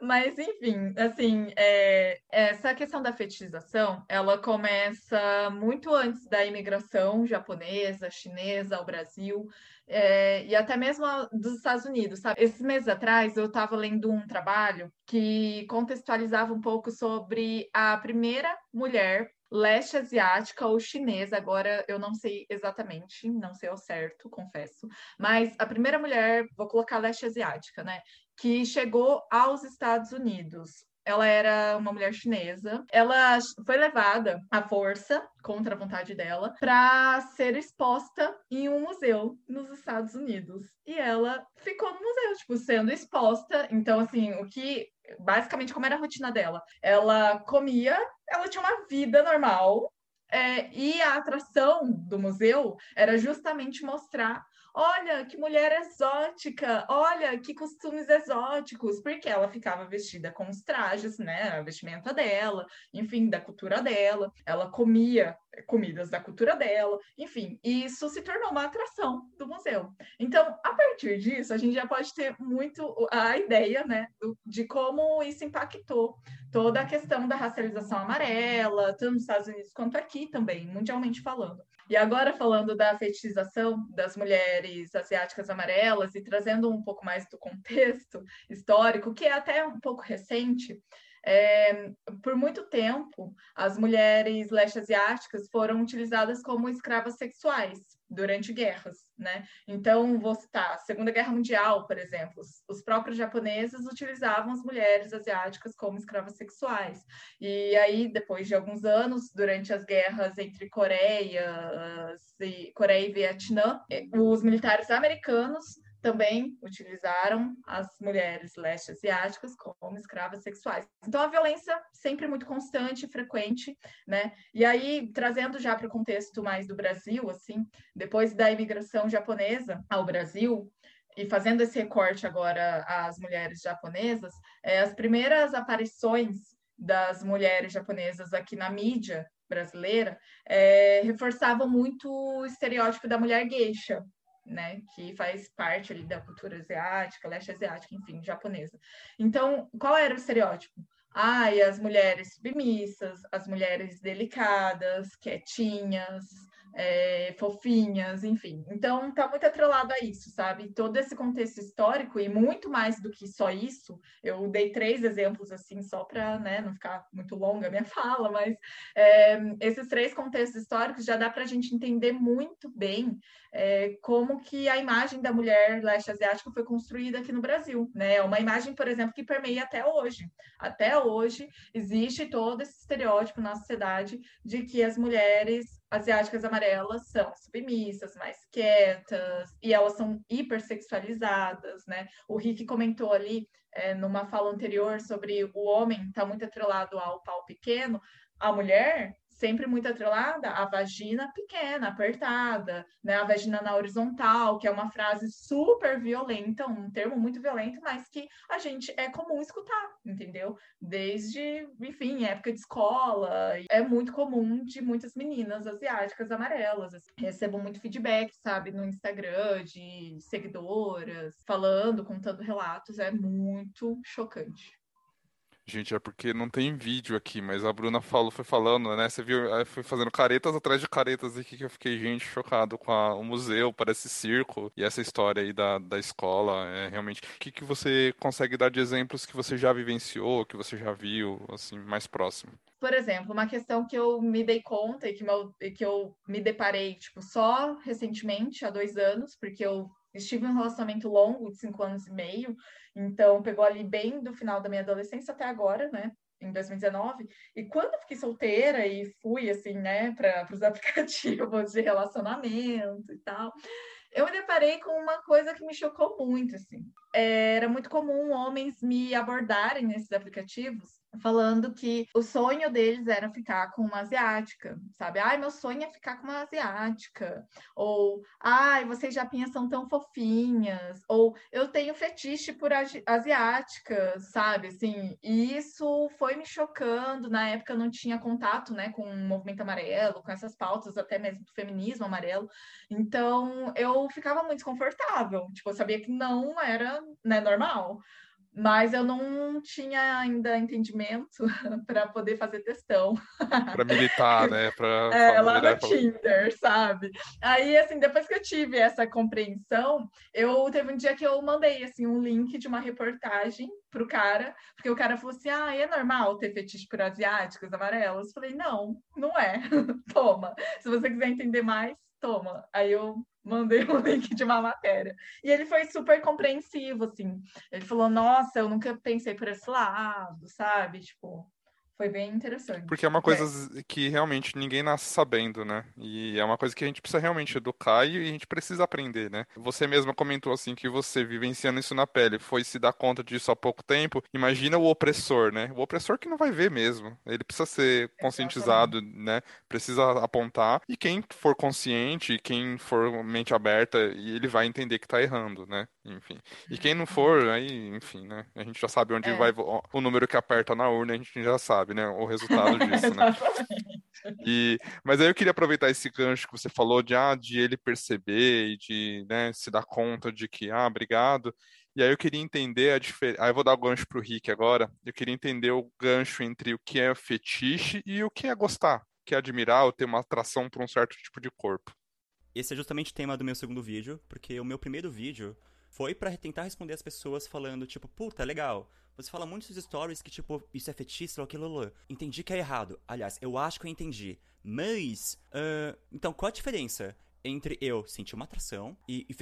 Mas, enfim, assim, é, essa questão da fetichização, ela começa muito antes da imigração japonesa, chinesa ao Brasil, é, e até mesmo dos Estados Unidos, sabe? Esses meses atrás eu estava lendo um trabalho que contextualizava um pouco sobre a primeira mulher leste asiática ou chinesa, agora eu não sei exatamente, não sei ao certo, confesso, mas a primeira mulher, vou colocar leste asiática, né, que chegou aos Estados Unidos. Ela era uma mulher chinesa. Ela foi levada à força, contra a vontade dela, para ser exposta em um museu nos Estados Unidos. E ela ficou no museu, tipo, sendo exposta. Então, assim, o que. Basicamente, como era a rotina dela? Ela comia, ela tinha uma vida normal, é, e a atração do museu era justamente mostrar olha que mulher exótica, olha que costumes exóticos, porque ela ficava vestida com os trajes, né, a vestimenta dela, enfim, da cultura dela, ela comia comidas da cultura dela, enfim, isso se tornou uma atração do museu. Então, a partir disso, a gente já pode ter muito a ideia, né, de como isso impactou toda a questão da racialização amarela, tanto nos Estados Unidos quanto aqui também, mundialmente falando. E agora falando da fetichização das mulheres asiáticas amarelas e trazendo um pouco mais do contexto histórico, que é até um pouco recente, é, por muito tempo, as mulheres leste asiáticas foram utilizadas como escravas sexuais durante guerras, né? Então, vou citar, Segunda Guerra Mundial, por exemplo, os próprios japoneses utilizavam as mulheres asiáticas como escravas sexuais. E aí, depois de alguns anos, durante as guerras entre Coreia, e, Coreia e Vietnã, eh, os militares americanos também utilizaram as mulheres leste asiáticas como escravas sexuais. Então a violência sempre muito constante, frequente, né? E aí trazendo já para o contexto mais do Brasil, assim, depois da imigração japonesa ao Brasil, e fazendo esse recorte agora às mulheres japonesas, é, as primeiras aparições das mulheres japonesas aqui na mídia brasileira é, reforçavam muito o estereótipo da mulher geisha, né, que faz parte ali da cultura asiática, leste asiática, enfim, japonesa. Então, qual era o estereótipo? E as mulheres submissas, as mulheres delicadas, quietinhas, é, fofinhas, enfim. Então, tá muito atrelado a isso, sabe? Todo esse contexto histórico e muito mais do que só isso. Eu dei três exemplos, assim, só para né, não ficar muito longa a minha fala, mas é, esses três contextos históricos já dá para a gente entender muito bem é, como que a imagem da mulher leste asiática foi construída aqui no Brasil, né? É uma imagem, por exemplo, que permeia até hoje. Até hoje existe todo esse estereótipo na sociedade de que as mulheres asiáticas amarelas são submissas, mais quietas, e elas são hipersexualizadas, né? O Rick comentou ali é, numa fala anterior sobre o homem estar tá muito atrelado ao pau pequeno, a mulher sempre muito atrelada à vagina pequena, apertada, né? A vagina na horizontal, que é uma frase super violenta, um termo muito violento, mas que a gente é comum escutar, entendeu? Desde, enfim, época de escola, é muito comum de muitas meninas asiáticas amarelas. Recebo muito feedback, sabe, no Instagram de seguidoras falando, contando relatos, é muito chocante. Gente, é porque não tem vídeo aqui, mas a Bruna falou, foi falando, né? Você viu, foi fazendo caretas atrás de caretas aqui que eu fiquei, gente, chocado com a, o museu, parece circo, e essa história aí da, da escola, é realmente. O que, que você consegue dar de exemplos que você já vivenciou, que você já viu, assim, mais próximo? Por exemplo, uma questão que eu me dei conta e que, meu, que eu me deparei, tipo, só recentemente, há dois anos, porque eu estive em um relacionamento longo de cinco anos e meio, então pegou ali bem do final da minha adolescência até agora, né? Em 2019. E quando eu fiquei solteira e fui, assim, né, para os aplicativos de relacionamento e tal, eu me deparei com uma coisa que me chocou muito, assim. Era muito comum homens me abordarem nesses aplicativos falando que o sonho deles era ficar com uma asiática, sabe? Ai, meu sonho é ficar com uma asiática. Ou, ai, vocês japinhas são tão fofinhas. Ou, eu tenho fetiche por asiáticas, sabe? Assim, e isso foi me chocando. Na época eu não tinha contato, né, com o movimento amarelo, com essas pautas até mesmo do feminismo amarelo. Então, eu ficava muito desconfortável. Tipo, eu sabia que não era, né, normal mas eu não tinha ainda entendimento para poder fazer testão. Para militar, né? Pra, é, lá no Tinder, sabe? Aí, assim, depois que eu tive essa compreensão, eu teve um dia que eu mandei, assim, um link de uma reportagem pro cara, porque o cara falou assim, ah, é normal ter fetiche por asiáticos amarelos? Eu falei, não, não é. Toma. Se você quiser entender mais, toma. Aí eu mandei um link de uma matéria. E ele foi super compreensivo, assim. Ele falou, nossa, eu nunca pensei por esse lado, sabe? Tipo, foi bem interessante. Porque é uma coisa é. que realmente ninguém nasce sabendo, né? E é uma coisa que a gente precisa realmente educar e a gente precisa aprender, né? Você mesma comentou assim que você vivenciando isso na pele, foi se dar conta disso há pouco tempo. Imagina o opressor, né? O opressor que não vai ver mesmo. Ele precisa ser conscientizado, Exatamente. né? Precisa apontar. E quem for consciente, quem for mente aberta, ele vai entender que tá errando, né? Enfim. E quem não for, aí, enfim, né? A gente já sabe onde é. vai o número que aperta na urna, a gente já sabe, né? O resultado disso, né? E, mas aí eu queria aproveitar esse gancho que você falou de, ah, de ele perceber e de né, se dar conta de que, ah, obrigado. E aí eu queria entender a diferença. Aí eu vou dar o gancho para o Rick agora. Eu queria entender o gancho entre o que é fetiche e o que é gostar, que é admirar ou ter uma atração por um certo tipo de corpo. Esse é justamente o tema do meu segundo vídeo, porque o meu primeiro vídeo foi para tentar responder as pessoas falando, tipo, puta, legal. Você fala muitos stories que, tipo, isso é fetiche, ou aquilo, entendi que é errado. Aliás, eu acho que eu entendi. Mas, uh, então qual a diferença entre eu sentir uma atração e, e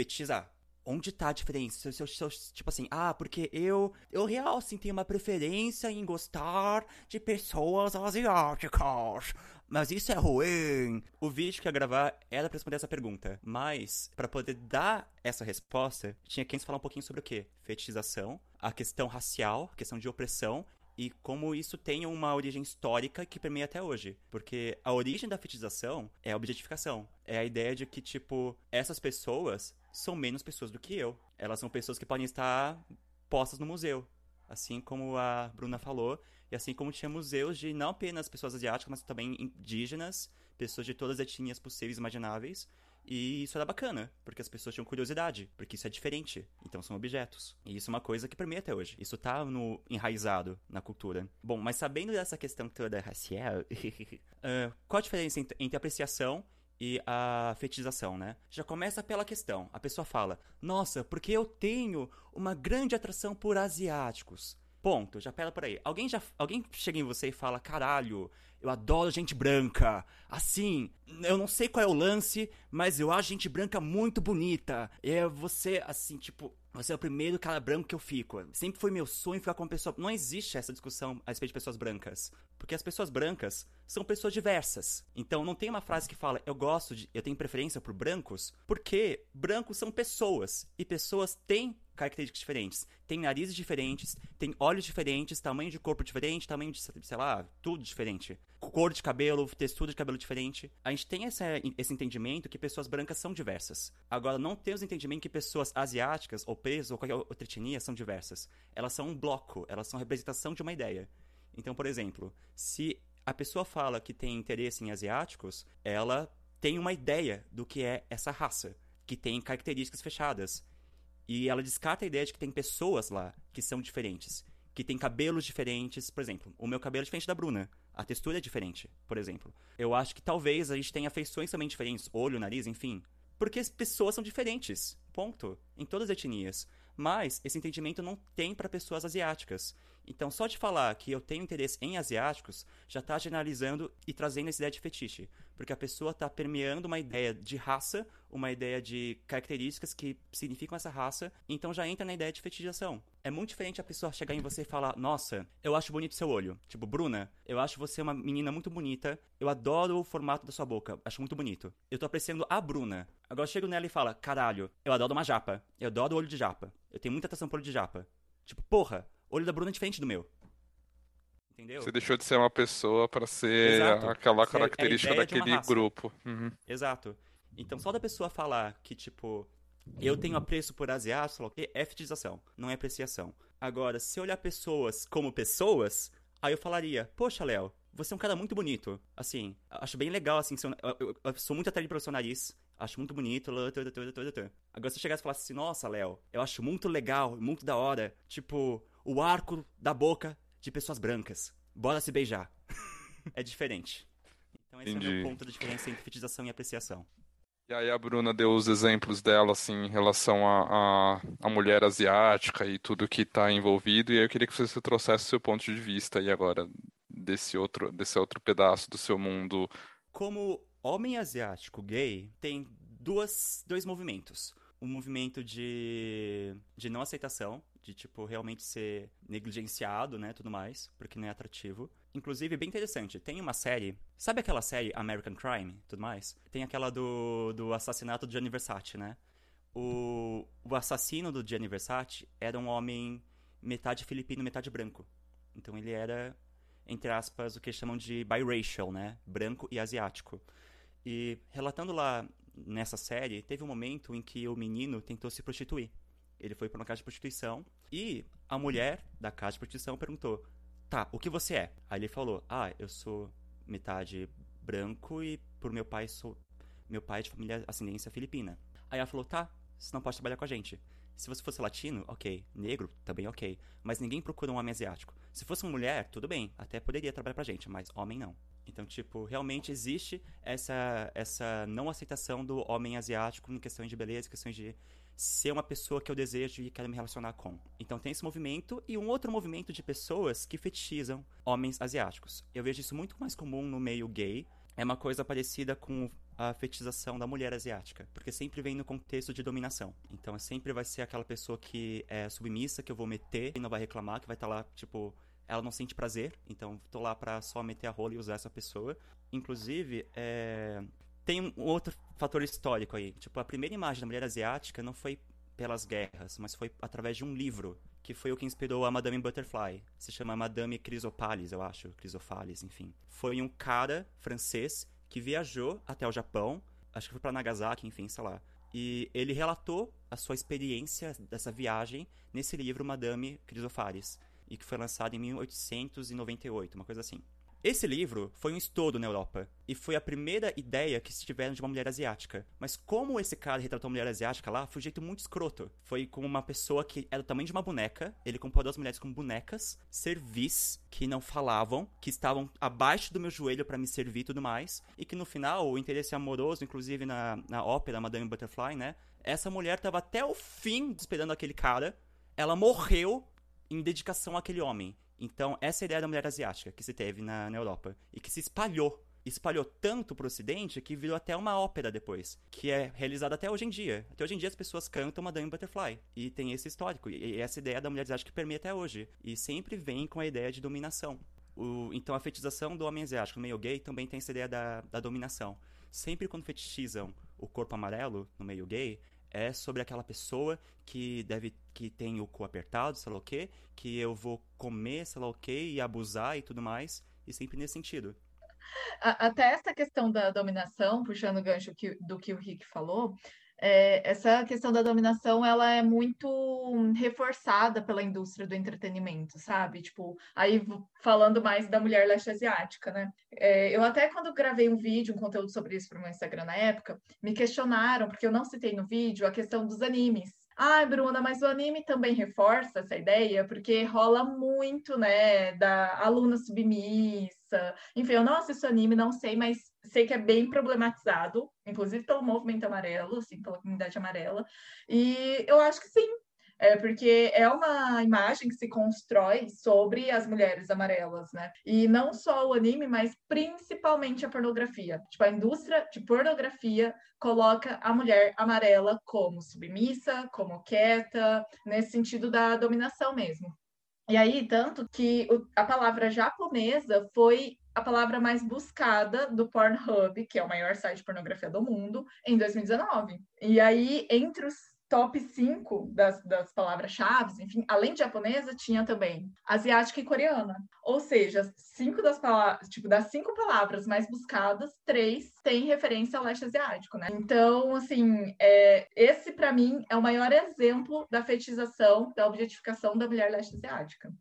onde tá a diferença? Se eu, se eu, tipo assim, ah, porque eu, eu real, assim, tenho uma preferência em gostar de pessoas asiáticas. Mas isso é ruim. O vídeo que ia gravar era pra responder essa pergunta. Mas, para poder dar essa resposta, tinha que falar um pouquinho sobre o quê? Fetichização, a questão racial, a questão de opressão e como isso tem uma origem histórica que permeia até hoje. Porque a origem da fetichização é a objetificação. É a ideia de que, tipo, essas pessoas são menos pessoas do que eu. Elas são pessoas que podem estar postas no museu. Assim como a Bruna falou, e assim como tinha museus de não apenas pessoas asiáticas, mas também indígenas, pessoas de todas as etnias possíveis e imagináveis. E isso era bacana, porque as pessoas tinham curiosidade, porque isso é diferente. Então são objetos. E isso é uma coisa que permeia até hoje. Isso tá no, enraizado na cultura. Bom, mas sabendo dessa questão toda racial, uh, qual a diferença entre, entre apreciação e a fetichização, né? Já começa pela questão. A pessoa fala: "Nossa, porque eu tenho uma grande atração por asiáticos". Ponto, já pela por aí. Alguém já alguém chega em você e fala: "Caralho, eu adoro gente branca. Assim, eu não sei qual é o lance, mas eu acho gente branca muito bonita. É você assim, tipo, você é o primeiro cara branco que eu fico. Sempre foi meu sonho ficar com uma pessoa. Não existe essa discussão a respeito de pessoas brancas. Porque as pessoas brancas são pessoas diversas. Então não tem uma frase que fala, eu gosto de. Eu tenho preferência por brancos, porque brancos são pessoas. E pessoas têm características diferentes. Tem narizes diferentes, tem olhos diferentes, tamanho de corpo diferente, tamanho de, sei lá, tudo diferente. Cor de cabelo, textura de cabelo diferente. A gente tem essa, esse entendimento que pessoas brancas são diversas. Agora, não temos entendimento que pessoas asiáticas, ou pretas, ou qualquer outra etnia são diversas. Elas são um bloco, elas são representação de uma ideia. Então, por exemplo, se a pessoa fala que tem interesse em asiáticos, ela tem uma ideia do que é essa raça, que tem características fechadas. E ela descarta a ideia de que tem pessoas lá que são diferentes, que têm cabelos diferentes. Por exemplo, o meu cabelo é diferente da Bruna. A textura é diferente, por exemplo. Eu acho que talvez a gente tenha feições também diferentes, olho, nariz, enfim. Porque as pessoas são diferentes. Ponto. Em todas as etnias. Mas esse entendimento não tem para pessoas asiáticas. Então, só de falar que eu tenho interesse em asiáticos, já está generalizando e trazendo essa ideia de fetiche. Porque a pessoa está permeando uma ideia de raça, uma ideia de características que significam essa raça, então já entra na ideia de fetichização. É muito diferente a pessoa chegar em você e falar: Nossa, eu acho bonito seu olho. Tipo, Bruna, eu acho você uma menina muito bonita, eu adoro o formato da sua boca, acho muito bonito. Eu tô apreciando a Bruna. Agora eu chego nela e falo: Caralho, eu adoro uma japa, eu adoro o olho de japa, eu tenho muita atração por olho de japa. Tipo, porra, olho da Bruna é diferente do meu. Entendeu? Você deixou de ser uma pessoa para ser Exato. aquela é característica daquele grupo. Uhum. Exato. Então, só da pessoa falar que, tipo, eu tenho apreço por asiáticos, é fetichização, não é apreciação. Agora, se olhar pessoas como pessoas, aí eu falaria, poxa, Léo, você é um cara muito bonito. Assim, acho bem legal, assim, seu, eu, eu, eu, sou muito atraído pelo seu nariz, acho muito bonito. Agora, se eu chegasse e falasse assim, nossa, Léo, eu acho muito legal, muito da hora, tipo, o arco da boca de pessoas brancas. Bora se beijar. é diferente. Então esse Entendi. é o meu ponto de diferença entre fetichização e apreciação. E aí a Bruna deu os exemplos dela, assim, em relação a, a, a mulher asiática e tudo que está envolvido, e aí eu queria que você trouxesse o seu ponto de vista aí agora, desse outro, desse outro pedaço do seu mundo. Como homem asiático gay, tem duas, dois movimentos. Um movimento de, de não aceitação, de, tipo, realmente ser negligenciado, né, tudo mais, porque não é atrativo. Inclusive, bem interessante. Tem uma série. Sabe aquela série American Crime tudo mais? Tem aquela do, do assassinato de Gianni Versace, né? O, o assassino do Gianni Versace era um homem metade filipino, metade branco. Então ele era, entre aspas, o que chamam de biracial, né? Branco e asiático. E relatando lá nessa série, teve um momento em que o menino tentou se prostituir. Ele foi para uma casa de prostituição e a mulher da casa de prostituição perguntou: Tá, o que você é? Aí ele falou: Ah, eu sou metade branco e por meu pai sou. Meu pai é de família ascendência filipina. Aí ela falou: Tá, você não pode trabalhar com a gente. Se você fosse latino, ok. Negro, também ok. Mas ninguém procura um homem asiático. Se fosse uma mulher, tudo bem. Até poderia trabalhar pra gente, mas homem não. Então, tipo, realmente existe essa, essa não aceitação do homem asiático em questões de beleza, questões de ser uma pessoa que eu desejo e quero me relacionar com. Então tem esse movimento e um outro movimento de pessoas que fetichizam homens asiáticos. Eu vejo isso muito mais comum no meio gay. É uma coisa parecida com a fetichização da mulher asiática, porque sempre vem no contexto de dominação. Então sempre vai ser aquela pessoa que é submissa, que eu vou meter e não vai reclamar, que vai estar tá lá, tipo, ela não sente prazer, então tô lá pra só meter a rola e usar essa pessoa. Inclusive, é... tem um outro fator histórico aí. Tipo, a primeira imagem da mulher asiática não foi pelas guerras, mas foi através de um livro, que foi o que inspirou a Madame Butterfly. Se chama Madame Chrysopales, eu acho, Chrysopales, enfim. Foi um cara francês que viajou até o Japão, acho que foi para Nagasaki, enfim, sei lá. E ele relatou a sua experiência dessa viagem nesse livro Madame Chrysopales e que foi lançado em 1898, uma coisa assim. Esse livro foi um estouro na Europa e foi a primeira ideia que se tiveram de uma mulher asiática. Mas como esse cara retratou a mulher asiática lá, foi um jeito muito escroto. Foi com uma pessoa que era do tamanho de uma boneca, ele comparou as mulheres como bonecas, servis, que não falavam, que estavam abaixo do meu joelho para me servir e tudo mais, e que no final, o interesse amoroso, inclusive na, na ópera Madame Butterfly, né? Essa mulher tava até o fim esperando aquele cara, ela morreu em dedicação àquele homem. Então, essa é ideia da mulher asiática que se teve na, na Europa e que se espalhou. Espalhou tanto para o Ocidente que virou até uma ópera depois, que é realizada até hoje em dia. Até hoje em dia as pessoas cantam Madame Butterfly. E tem esse histórico, e essa ideia da mulher asiática que permeia até hoje. E sempre vem com a ideia de dominação. O, então a fetichização do homem asiático no meio gay também tem essa ideia da, da dominação. Sempre quando fetichizam o corpo amarelo no meio gay, é sobre aquela pessoa que deve que tem o cu apertado, sei lá o quê, que eu vou comer, sei lá o quê, e abusar e tudo mais, e sempre nesse sentido. Até essa questão da dominação, puxando o gancho do que o Rick falou, é, essa questão da dominação ela é muito reforçada pela indústria do entretenimento, sabe? Tipo, aí falando mais da mulher leste asiática, né? É, eu até quando gravei um vídeo, um conteúdo sobre isso para o meu Instagram na época, me questionaram, porque eu não citei no vídeo, a questão dos animes. Ai, Bruna, mas o anime também reforça essa ideia, porque rola muito, né, da aluna submissa. Enfim, eu não assisto anime, não sei, mas sei que é bem problematizado, inclusive pelo movimento amarelo, assim, pela comunidade amarela. E eu acho que sim, é porque é uma imagem que se constrói sobre as mulheres amarelas, né? E não só o anime, mas principalmente a pornografia. Tipo, a indústria de pornografia coloca a mulher amarela como submissa, como quieta, nesse sentido da dominação mesmo. E aí, tanto que a palavra japonesa foi a palavra mais buscada do Pornhub, que é o maior site de pornografia do mundo, em 2019. E aí, entre os top 5 das, das palavras-chave, enfim, além de japonesa, tinha também asiática e coreana. Ou seja, cinco das palavras, tipo, das cinco palavras mais buscadas, três têm referência ao leste asiático, né? Então, assim, é, esse para mim é o maior exemplo da fetichização, da objetificação da mulher leste asiática.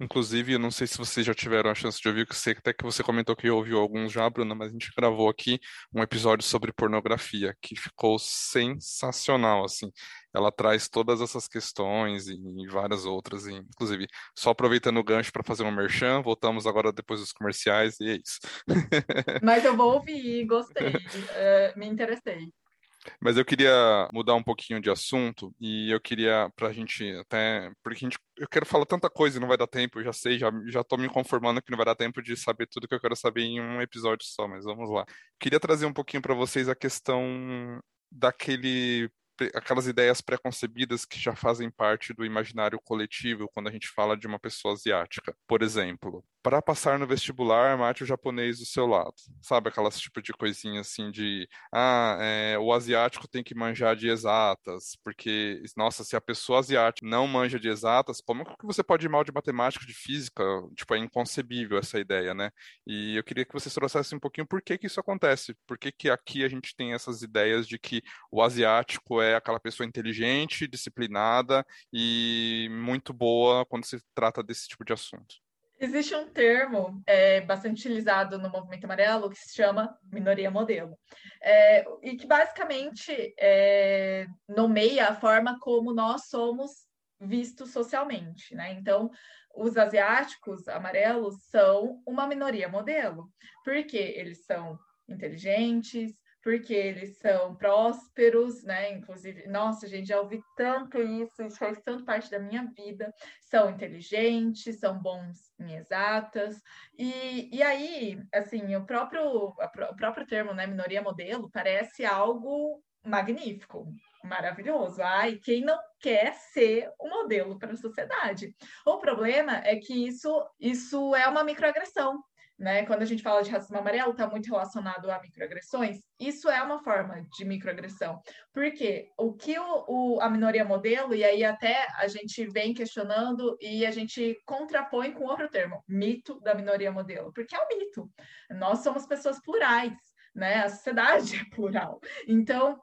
Inclusive, eu não sei se vocês já tiveram a chance de ouvir, que sei até que você comentou que ouviu alguns já, Bruna, mas a gente gravou aqui um episódio sobre pornografia, que ficou sensacional, assim. Ela traz todas essas questões e várias outras, e, inclusive, só aproveitando o gancho para fazer um merchan, voltamos agora depois dos comerciais, e é isso. Mas eu vou ouvir, gostei, uh, me interessei. Mas eu queria mudar um pouquinho de assunto e eu queria, para a gente até. Porque a gente, eu quero falar tanta coisa e não vai dar tempo, eu já sei, já, já tô me conformando que não vai dar tempo de saber tudo que eu quero saber em um episódio só, mas vamos lá. Queria trazer um pouquinho para vocês a questão daquele aquelas ideias preconcebidas que já fazem parte do imaginário coletivo quando a gente fala de uma pessoa asiática. Por exemplo, para passar no vestibular, mate o japonês do seu lado. Sabe aquelas tipo de coisinha assim de, ah, é, o asiático tem que manjar de exatas, porque, nossa, se a pessoa asiática não manja de exatas, como que você pode ir mal de matemática, de física? Tipo, é inconcebível essa ideia, né? E eu queria que você trouxesse um pouquinho por que que isso acontece, por que que aqui a gente tem essas ideias de que o asiático é aquela pessoa inteligente, disciplinada e muito boa quando se trata desse tipo de assunto. Existe um termo é, bastante utilizado no movimento amarelo que se chama minoria modelo, é, e que basicamente é, nomeia a forma como nós somos vistos socialmente, né? Então, os asiáticos amarelos são uma minoria modelo, porque eles são inteligentes, porque eles são prósperos, né? Inclusive, nossa, gente, já ouvi tanto isso, isso faz tanto parte da minha vida. São inteligentes, são bons em exatas. E, e aí, assim, o próprio, o próprio termo, né, minoria modelo, parece algo magnífico, maravilhoso. Ai, quem não quer ser o um modelo para a sociedade? O problema é que isso, isso é uma microagressão. Né? Quando a gente fala de racismo amarelo, está muito relacionado a microagressões. Isso é uma forma de microagressão. Porque o que o, o, a minoria modelo, e aí até a gente vem questionando e a gente contrapõe com outro termo, mito da minoria modelo. Porque é um mito. Nós somos pessoas plurais, né? A sociedade é plural. Então,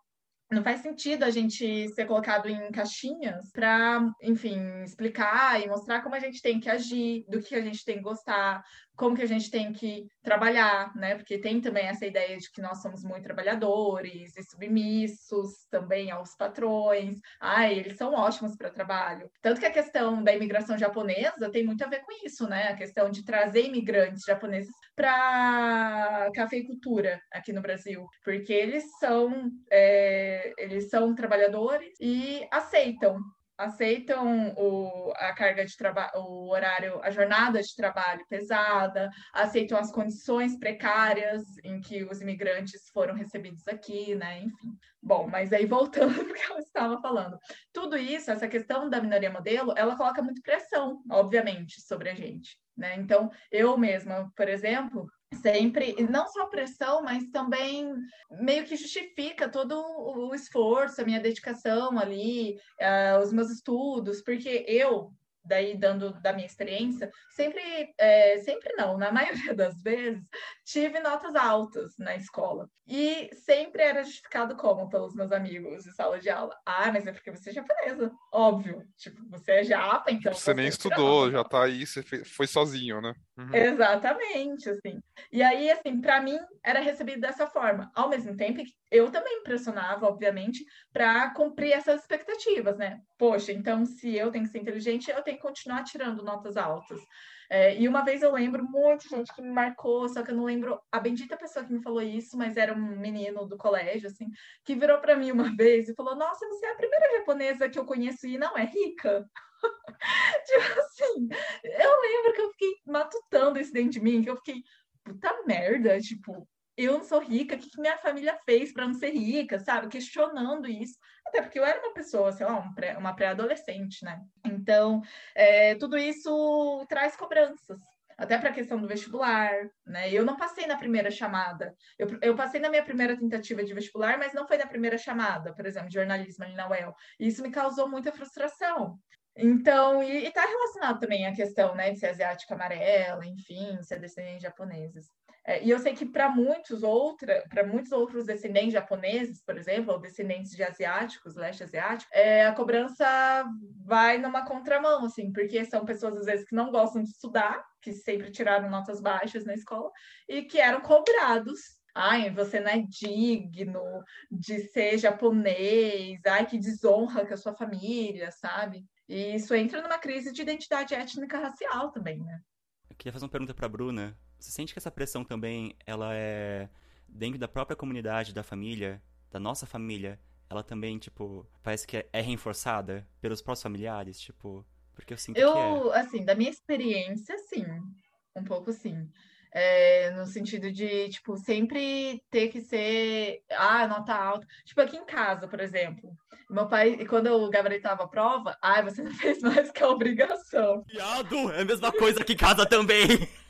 não faz sentido a gente ser colocado em caixinhas para, enfim, explicar e mostrar como a gente tem que agir, do que a gente tem que gostar, como que a gente tem que trabalhar, né? Porque tem também essa ideia de que nós somos muito trabalhadores e submissos também aos patrões. Ai, eles são ótimos para trabalho. Tanto que a questão da imigração japonesa tem muito a ver com isso, né? A questão de trazer imigrantes japoneses para cafeicultura aqui no Brasil, porque eles são é, eles são trabalhadores e aceitam aceitam o, a carga de trabalho, o horário, a jornada de trabalho pesada, aceitam as condições precárias em que os imigrantes foram recebidos aqui, né? Enfim. Bom, mas aí voltando para o que eu estava falando. Tudo isso, essa questão da minoria modelo, ela coloca muito pressão, obviamente, sobre a gente. Né? Então, eu mesma, por exemplo, sempre, não só pressão, mas também meio que justifica todo o esforço, a minha dedicação ali, uh, os meus estudos, porque eu daí dando da minha experiência, sempre, é, sempre não, na maioria das vezes, tive notas altas na escola. E sempre era justificado como pelos meus amigos de sala de aula. Ah, mas é porque você é japonesa, óbvio. Tipo, você é japa, então. Você, você nem estudou, já tá aí, você foi sozinho, né? Uhum. Exatamente, assim. E aí, assim, para mim era recebido dessa forma. Ao mesmo tempo que eu também pressionava, obviamente, para cumprir essas expectativas, né? Poxa, então se eu tenho que ser inteligente, eu tenho que continuar tirando notas altas. É, e uma vez eu lembro muito, gente, que me marcou, só que eu não lembro a bendita pessoa que me falou isso, mas era um menino do colégio, assim, que virou para mim uma vez e falou: Nossa, você é a primeira japonesa que eu conheço e não é rica. tipo assim, eu lembro que eu fiquei matutando isso dentro de mim, que eu fiquei, puta merda, tipo, eu não sou rica, o que, que minha família fez para não ser rica, sabe? Questionando isso. Até porque eu era uma pessoa, sei lá, uma pré-adolescente, né? Então, é, tudo isso traz cobranças. Até para a questão do vestibular, né? Eu não passei na primeira chamada. Eu, eu passei na minha primeira tentativa de vestibular, mas não foi na primeira chamada, por exemplo, de jornalismo ali na UEL. E isso me causou muita frustração. Então, e está relacionado também à questão, né, de ser asiática amarela, enfim, ser descendente de japoneses. É, e eu sei que para muitos outra, para muitos outros descendentes japoneses, por exemplo, ou descendentes de asiáticos, leste asiático, é, a cobrança vai numa contramão, assim, porque são pessoas às vezes que não gostam de estudar, que sempre tiraram notas baixas na escola e que eram cobrados ai, você não é digno de ser japonês, ai, que desonra com a sua família, sabe? E isso entra numa crise de identidade étnica racial também, né? Eu queria fazer uma pergunta para Bruna. Você sente que essa pressão também, ela é dentro da própria comunidade, da família, da nossa família, ela também, tipo, parece que é reforçada pelos próprios familiares, tipo, porque eu sinto eu, que é. assim, da minha experiência, sim, um pouco sim. É, no sentido de, tipo, sempre ter que ser, ah, nota alta. Tipo, aqui em casa, por exemplo. Meu pai, quando eu gabaritava a prova, ai, você não fez mais que a obrigação. Piado! É a mesma coisa aqui em casa também!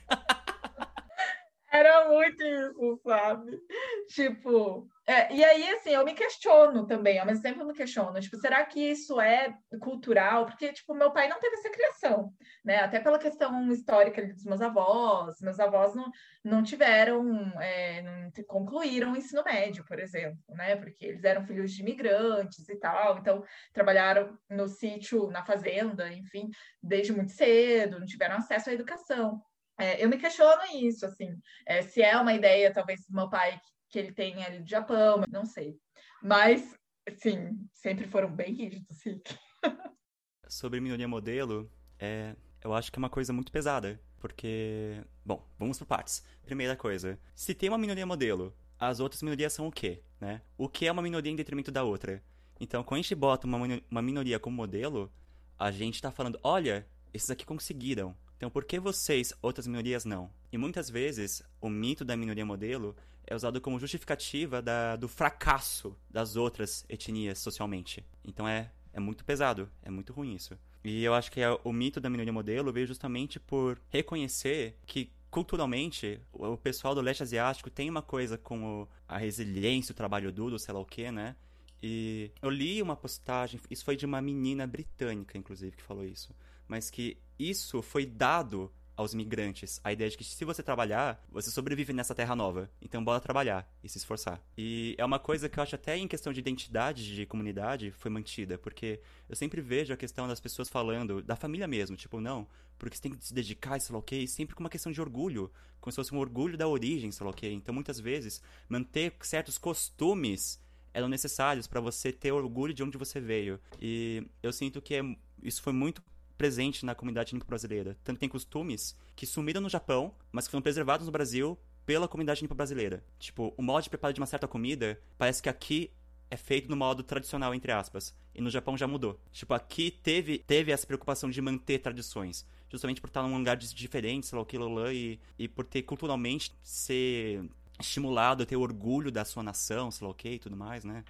Era muito isso, sabe? Tipo, é, e aí, assim, eu me questiono também, ao mesmo tempo eu me questiono, tipo, será que isso é cultural? Porque, tipo, meu pai não teve essa criação, né? Até pela questão histórica dos meus avós, meus avós não, não tiveram, é, não concluíram o ensino médio, por exemplo, né? Porque eles eram filhos de imigrantes e tal, então trabalharam no sítio, na fazenda, enfim, desde muito cedo, não tiveram acesso à educação. É, eu me questiono isso, assim, é, se é uma ideia, talvez, do meu pai, que ele tem ali do Japão, não sei. Mas, sim, sempre foram bem rígidos, sim. Sobre minoria modelo, é, eu acho que é uma coisa muito pesada, porque... Bom, vamos por partes. Primeira coisa, se tem uma minoria modelo, as outras minorias são o quê, né? O que é uma minoria em detrimento da outra? Então, quando a gente bota uma, uma minoria como modelo, a gente tá falando, olha, esses aqui conseguiram, então, por que vocês, outras minorias, não? E muitas vezes, o mito da minoria modelo é usado como justificativa da, do fracasso das outras etnias socialmente. Então, é, é muito pesado, é muito ruim isso. E eu acho que é, o mito da minoria modelo veio justamente por reconhecer que culturalmente, o pessoal do leste asiático tem uma coisa como a resiliência, o trabalho duro, sei lá o que, né? E eu li uma postagem, isso foi de uma menina britânica, inclusive, que falou isso mas que isso foi dado aos migrantes. A ideia de que se você trabalhar, você sobrevive nessa terra nova. Então bora trabalhar e se esforçar. E é uma coisa que eu acho até em questão de identidade de comunidade foi mantida, porque eu sempre vejo a questão das pessoas falando, da família mesmo, tipo, não, porque você tem que se dedicar, sei lá o quê, sempre com uma questão de orgulho, como se fosse um orgulho da origem, sei lá o quê. Então muitas vezes manter certos costumes eram necessários para você ter orgulho de onde você veio. E eu sinto que é, isso foi muito presente na comunidade nipo-brasileira. Tanto tem costumes que sumiram no Japão, mas que foram preservados no Brasil pela comunidade nipo-brasileira. Tipo, o modo de preparo de uma certa comida parece que aqui é feito no modo tradicional, entre aspas. E no Japão já mudou. Tipo, aqui teve, teve essa preocupação de manter tradições. Justamente por estar num lugar diferente, sei lá o que, lá, e, e por ter culturalmente ser estimulado ter orgulho da sua nação, sei lá o que e tudo mais, né?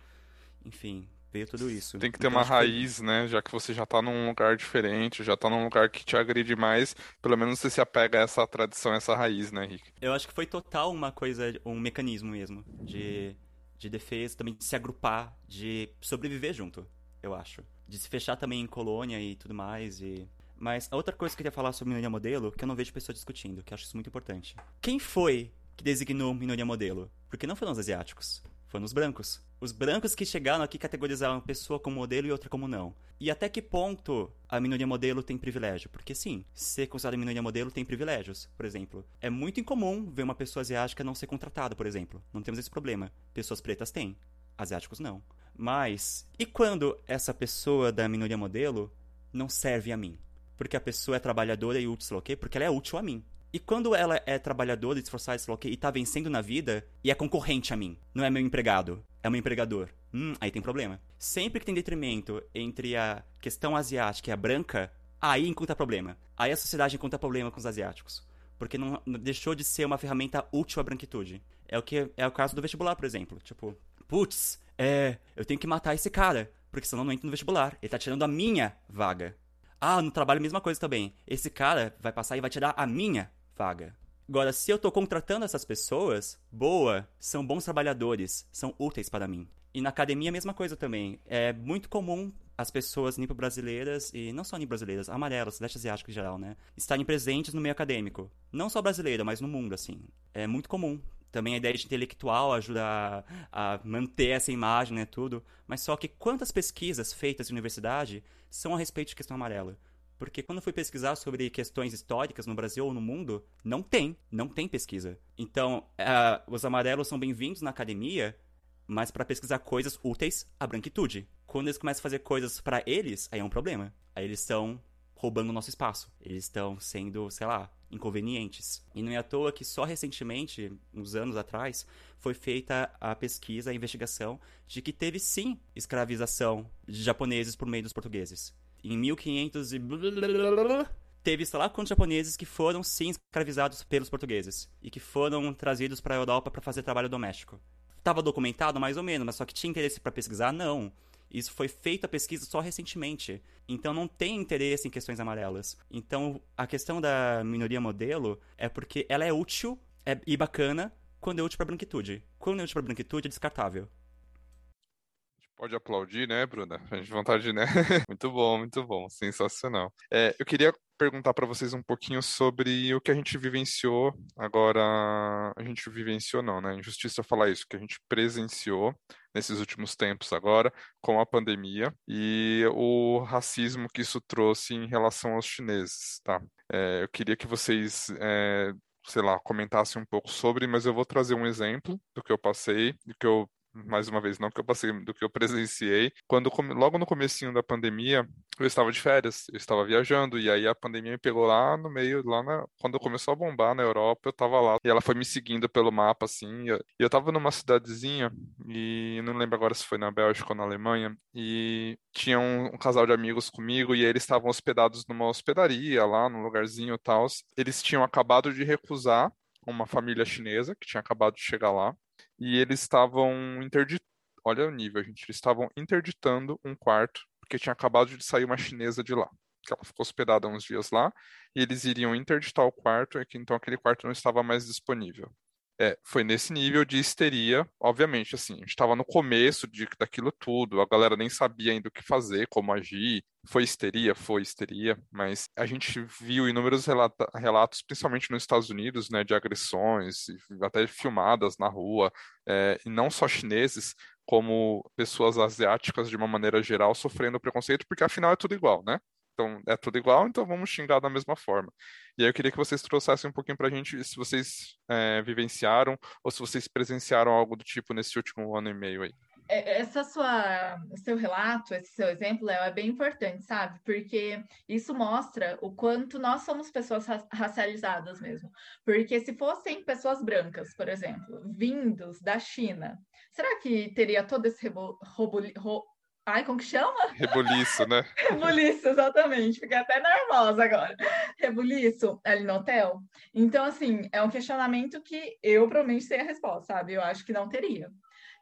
Enfim, veio tudo isso. Tem que ter então, uma raiz, que... né? Já que você já tá num lugar diferente, já tá num lugar que te agride mais, pelo menos você se apega a essa tradição, essa raiz, né, Rick? Eu acho que foi total uma coisa, um mecanismo mesmo de, de defesa, também de se agrupar, de sobreviver junto, eu acho. De se fechar também em colônia e tudo mais, e... Mas a outra coisa que eu queria falar sobre minoria modelo, que eu não vejo pessoas discutindo, que eu acho isso muito importante. Quem foi que designou minoria modelo? Porque não foram os asiáticos, foram os brancos. Os brancos que chegaram aqui categorizaram uma pessoa como modelo e outra como não. E até que ponto a minoria modelo tem privilégio? Porque sim, ser considerada minoria modelo tem privilégios, por exemplo. É muito incomum ver uma pessoa asiática não ser contratada, por exemplo. Não temos esse problema. Pessoas pretas têm, asiáticos não. Mas, e quando essa pessoa da minoria modelo não serve a mim? Porque a pessoa é trabalhadora e útil, ok? Porque ela é útil a mim. E quando ela é trabalhadora, esforçada, sei lá e tá vencendo na vida, e é concorrente a mim, não é meu empregado, é meu empregador. Hum, aí tem problema. Sempre que tem detrimento entre a questão asiática e a branca, aí encontra problema. Aí a sociedade encontra problema com os asiáticos. Porque não, não deixou de ser uma ferramenta útil à branquitude. É o que é o caso do vestibular, por exemplo. Tipo, putz, é, eu tenho que matar esse cara, porque senão não entro no vestibular. Ele tá tirando a minha vaga. Ah, no trabalho a mesma coisa também. Esse cara vai passar e vai tirar a minha vaga. Agora, se eu estou contratando essas pessoas, boa, são bons trabalhadores, são úteis para mim. E na academia a mesma coisa também. É muito comum as pessoas nipo-brasileiras, e não só nipo-brasileiras, amarelas, leste asiático em geral, né? Estarem presentes no meio acadêmico. Não só brasileira, mas no mundo, assim. É muito comum. Também a ideia de intelectual ajuda a, a manter essa imagem, né, tudo. Mas só que quantas pesquisas feitas em universidade são a respeito de questão amarela? Porque quando eu fui pesquisar sobre questões históricas no Brasil ou no mundo, não tem, não tem pesquisa. Então, uh, os amarelos são bem-vindos na academia, mas para pesquisar coisas úteis à branquitude. Quando eles começam a fazer coisas para eles, aí é um problema. Aí eles estão roubando o nosso espaço. Eles estão sendo, sei lá, inconvenientes. E não é à toa que só recentemente, uns anos atrás, foi feita a pesquisa, a investigação de que teve sim escravização de japoneses por meio dos portugueses em 1500 e teve, sei lá, quantos japoneses que foram sim escravizados pelos portugueses e que foram trazidos para a Europa para fazer trabalho doméstico. Tava documentado mais ou menos, mas só que tinha interesse para pesquisar? Não. Isso foi feita a pesquisa só recentemente. Então não tem interesse em questões amarelas. Então a questão da minoria modelo é porque ela é útil é, e bacana quando é útil pra branquitude. Quando é útil pra branquitude, é descartável. Pode aplaudir, né, Bruna? A gente vontade, né? muito bom, muito bom, sensacional. É, eu queria perguntar para vocês um pouquinho sobre o que a gente vivenciou agora. A gente vivenciou, não, né? Injustiça falar isso, que a gente presenciou nesses últimos tempos agora com a pandemia e o racismo que isso trouxe em relação aos chineses, tá? É, eu queria que vocês é, sei lá, comentassem um pouco sobre, mas eu vou trazer um exemplo do que eu passei, do que eu mais uma vez, não que eu passei, do que eu presenciei. Quando logo no comecinho da pandemia, eu estava de férias, eu estava viajando e aí a pandemia me pegou lá no meio, lá na, quando começou a bombar na Europa, eu estava lá e ela foi me seguindo pelo mapa assim, e eu, eu estava numa cidadezinha e não lembro agora se foi na Bélgica ou na Alemanha e tinha um, um casal de amigos comigo e eles estavam hospedados numa hospedaria lá, num lugarzinho tal. Eles tinham acabado de recusar uma família chinesa que tinha acabado de chegar lá e eles estavam interditando. Olha o nível, gente. Eles estavam interditando um quarto, porque tinha acabado de sair uma chinesa de lá. Que ela ficou hospedada uns dias lá, e eles iriam interditar o quarto, que então aquele quarto não estava mais disponível. É, foi nesse nível de histeria, obviamente, assim, a gente estava no começo de, daquilo tudo, a galera nem sabia ainda o que fazer, como agir, foi histeria, foi histeria, mas a gente viu inúmeros relata relatos, principalmente nos Estados Unidos, né, de agressões, até filmadas na rua, é, e não só chineses, como pessoas asiáticas de uma maneira geral sofrendo preconceito, porque afinal é tudo igual, né? Então, é tudo igual, então vamos xingar da mesma forma. E aí eu queria que vocês trouxessem um pouquinho pra gente se vocês é, vivenciaram ou se vocês presenciaram algo do tipo nesse último ano e meio aí. É, essa sua, seu relato, esse seu exemplo, Léo, é bem importante, sabe? Porque isso mostra o quanto nós somos pessoas racializadas mesmo. Porque se fossem pessoas brancas, por exemplo, vindos da China, será que teria todo esse rebo, robo, ro, Ai, como que chama? Rebuliço, né? Rebuliço, exatamente. Fiquei até nervosa agora. Rebuliço ali no hotel. Então, assim, é um questionamento que eu provavelmente sei a resposta, sabe? Eu acho que não teria.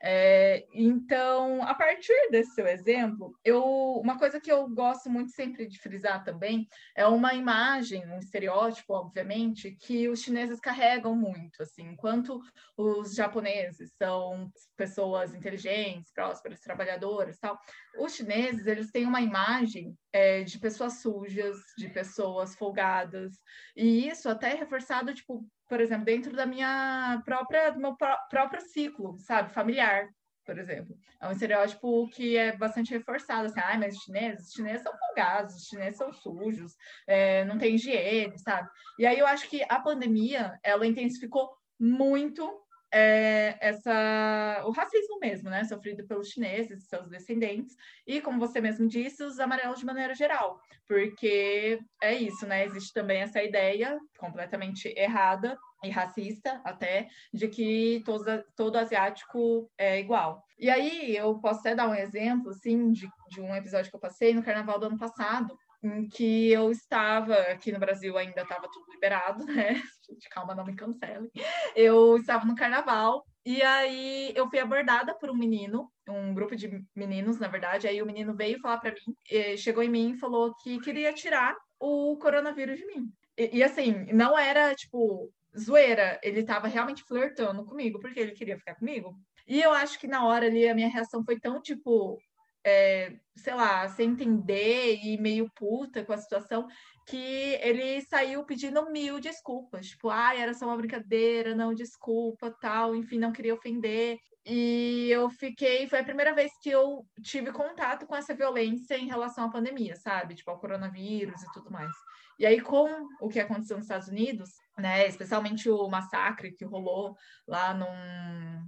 É, então, a partir desse seu exemplo, eu, uma coisa que eu gosto muito sempre de frisar também é uma imagem, um estereótipo, obviamente, que os chineses carregam muito, assim, enquanto os japoneses são pessoas inteligentes, prósperas, trabalhadoras, tal, os chineses eles têm uma imagem é, de pessoas sujas, de pessoas folgadas, e isso até é reforçado, tipo, por exemplo, dentro da minha própria, do meu pró próprio ciclo, sabe, familiar, por exemplo. É um estereótipo que é bastante reforçado, assim, ah, mas os chineses, os chineses são folgados, os chineses são sujos, é, não tem higiene, sabe? E aí eu acho que a pandemia, ela intensificou muito é, essa, o racismo mesmo, né, sofrido pelos chineses e seus descendentes, e como você mesmo disse, os amarelos de maneira geral, porque é isso, né, existe também essa ideia completamente errada e racista até, de que todo, todo asiático é igual. E aí eu posso até dar um exemplo, assim, de, de um episódio que eu passei no carnaval do ano passado, em que eu estava, aqui no Brasil ainda estava tudo liberado, né? Gente, calma, não me cancele. Eu estava no carnaval e aí eu fui abordada por um menino, um grupo de meninos, na verdade. Aí o menino veio falar para mim, chegou em mim e falou que queria tirar o coronavírus de mim. E, e assim, não era tipo zoeira, ele estava realmente flertando comigo, porque ele queria ficar comigo. E eu acho que na hora ali a minha reação foi tão tipo, é, sei lá, sem entender e meio puta com a situação, que ele saiu pedindo mil desculpas. Tipo, ai, era só uma brincadeira, não, desculpa, tal, enfim, não queria ofender. E eu fiquei, foi a primeira vez que eu tive contato com essa violência em relação à pandemia, sabe? Tipo, ao coronavírus e tudo mais. E aí, com o que aconteceu nos Estados Unidos, né, especialmente o massacre que rolou lá num,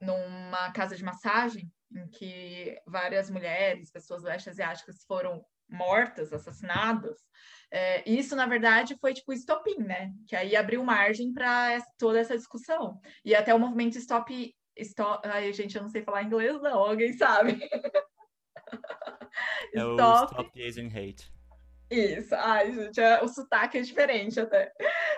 numa casa de massagem, em que várias mulheres, pessoas leste asiáticas foram mortas, assassinadas. É, isso, na verdade, foi tipo estopim, né? Que aí abriu margem para toda essa discussão. E até o movimento Stop. stop ai, gente, eu não sei falar inglês, não, alguém sabe? é stop. o Stop Asian Hate. Isso, ai, gente, é, o sotaque é diferente até.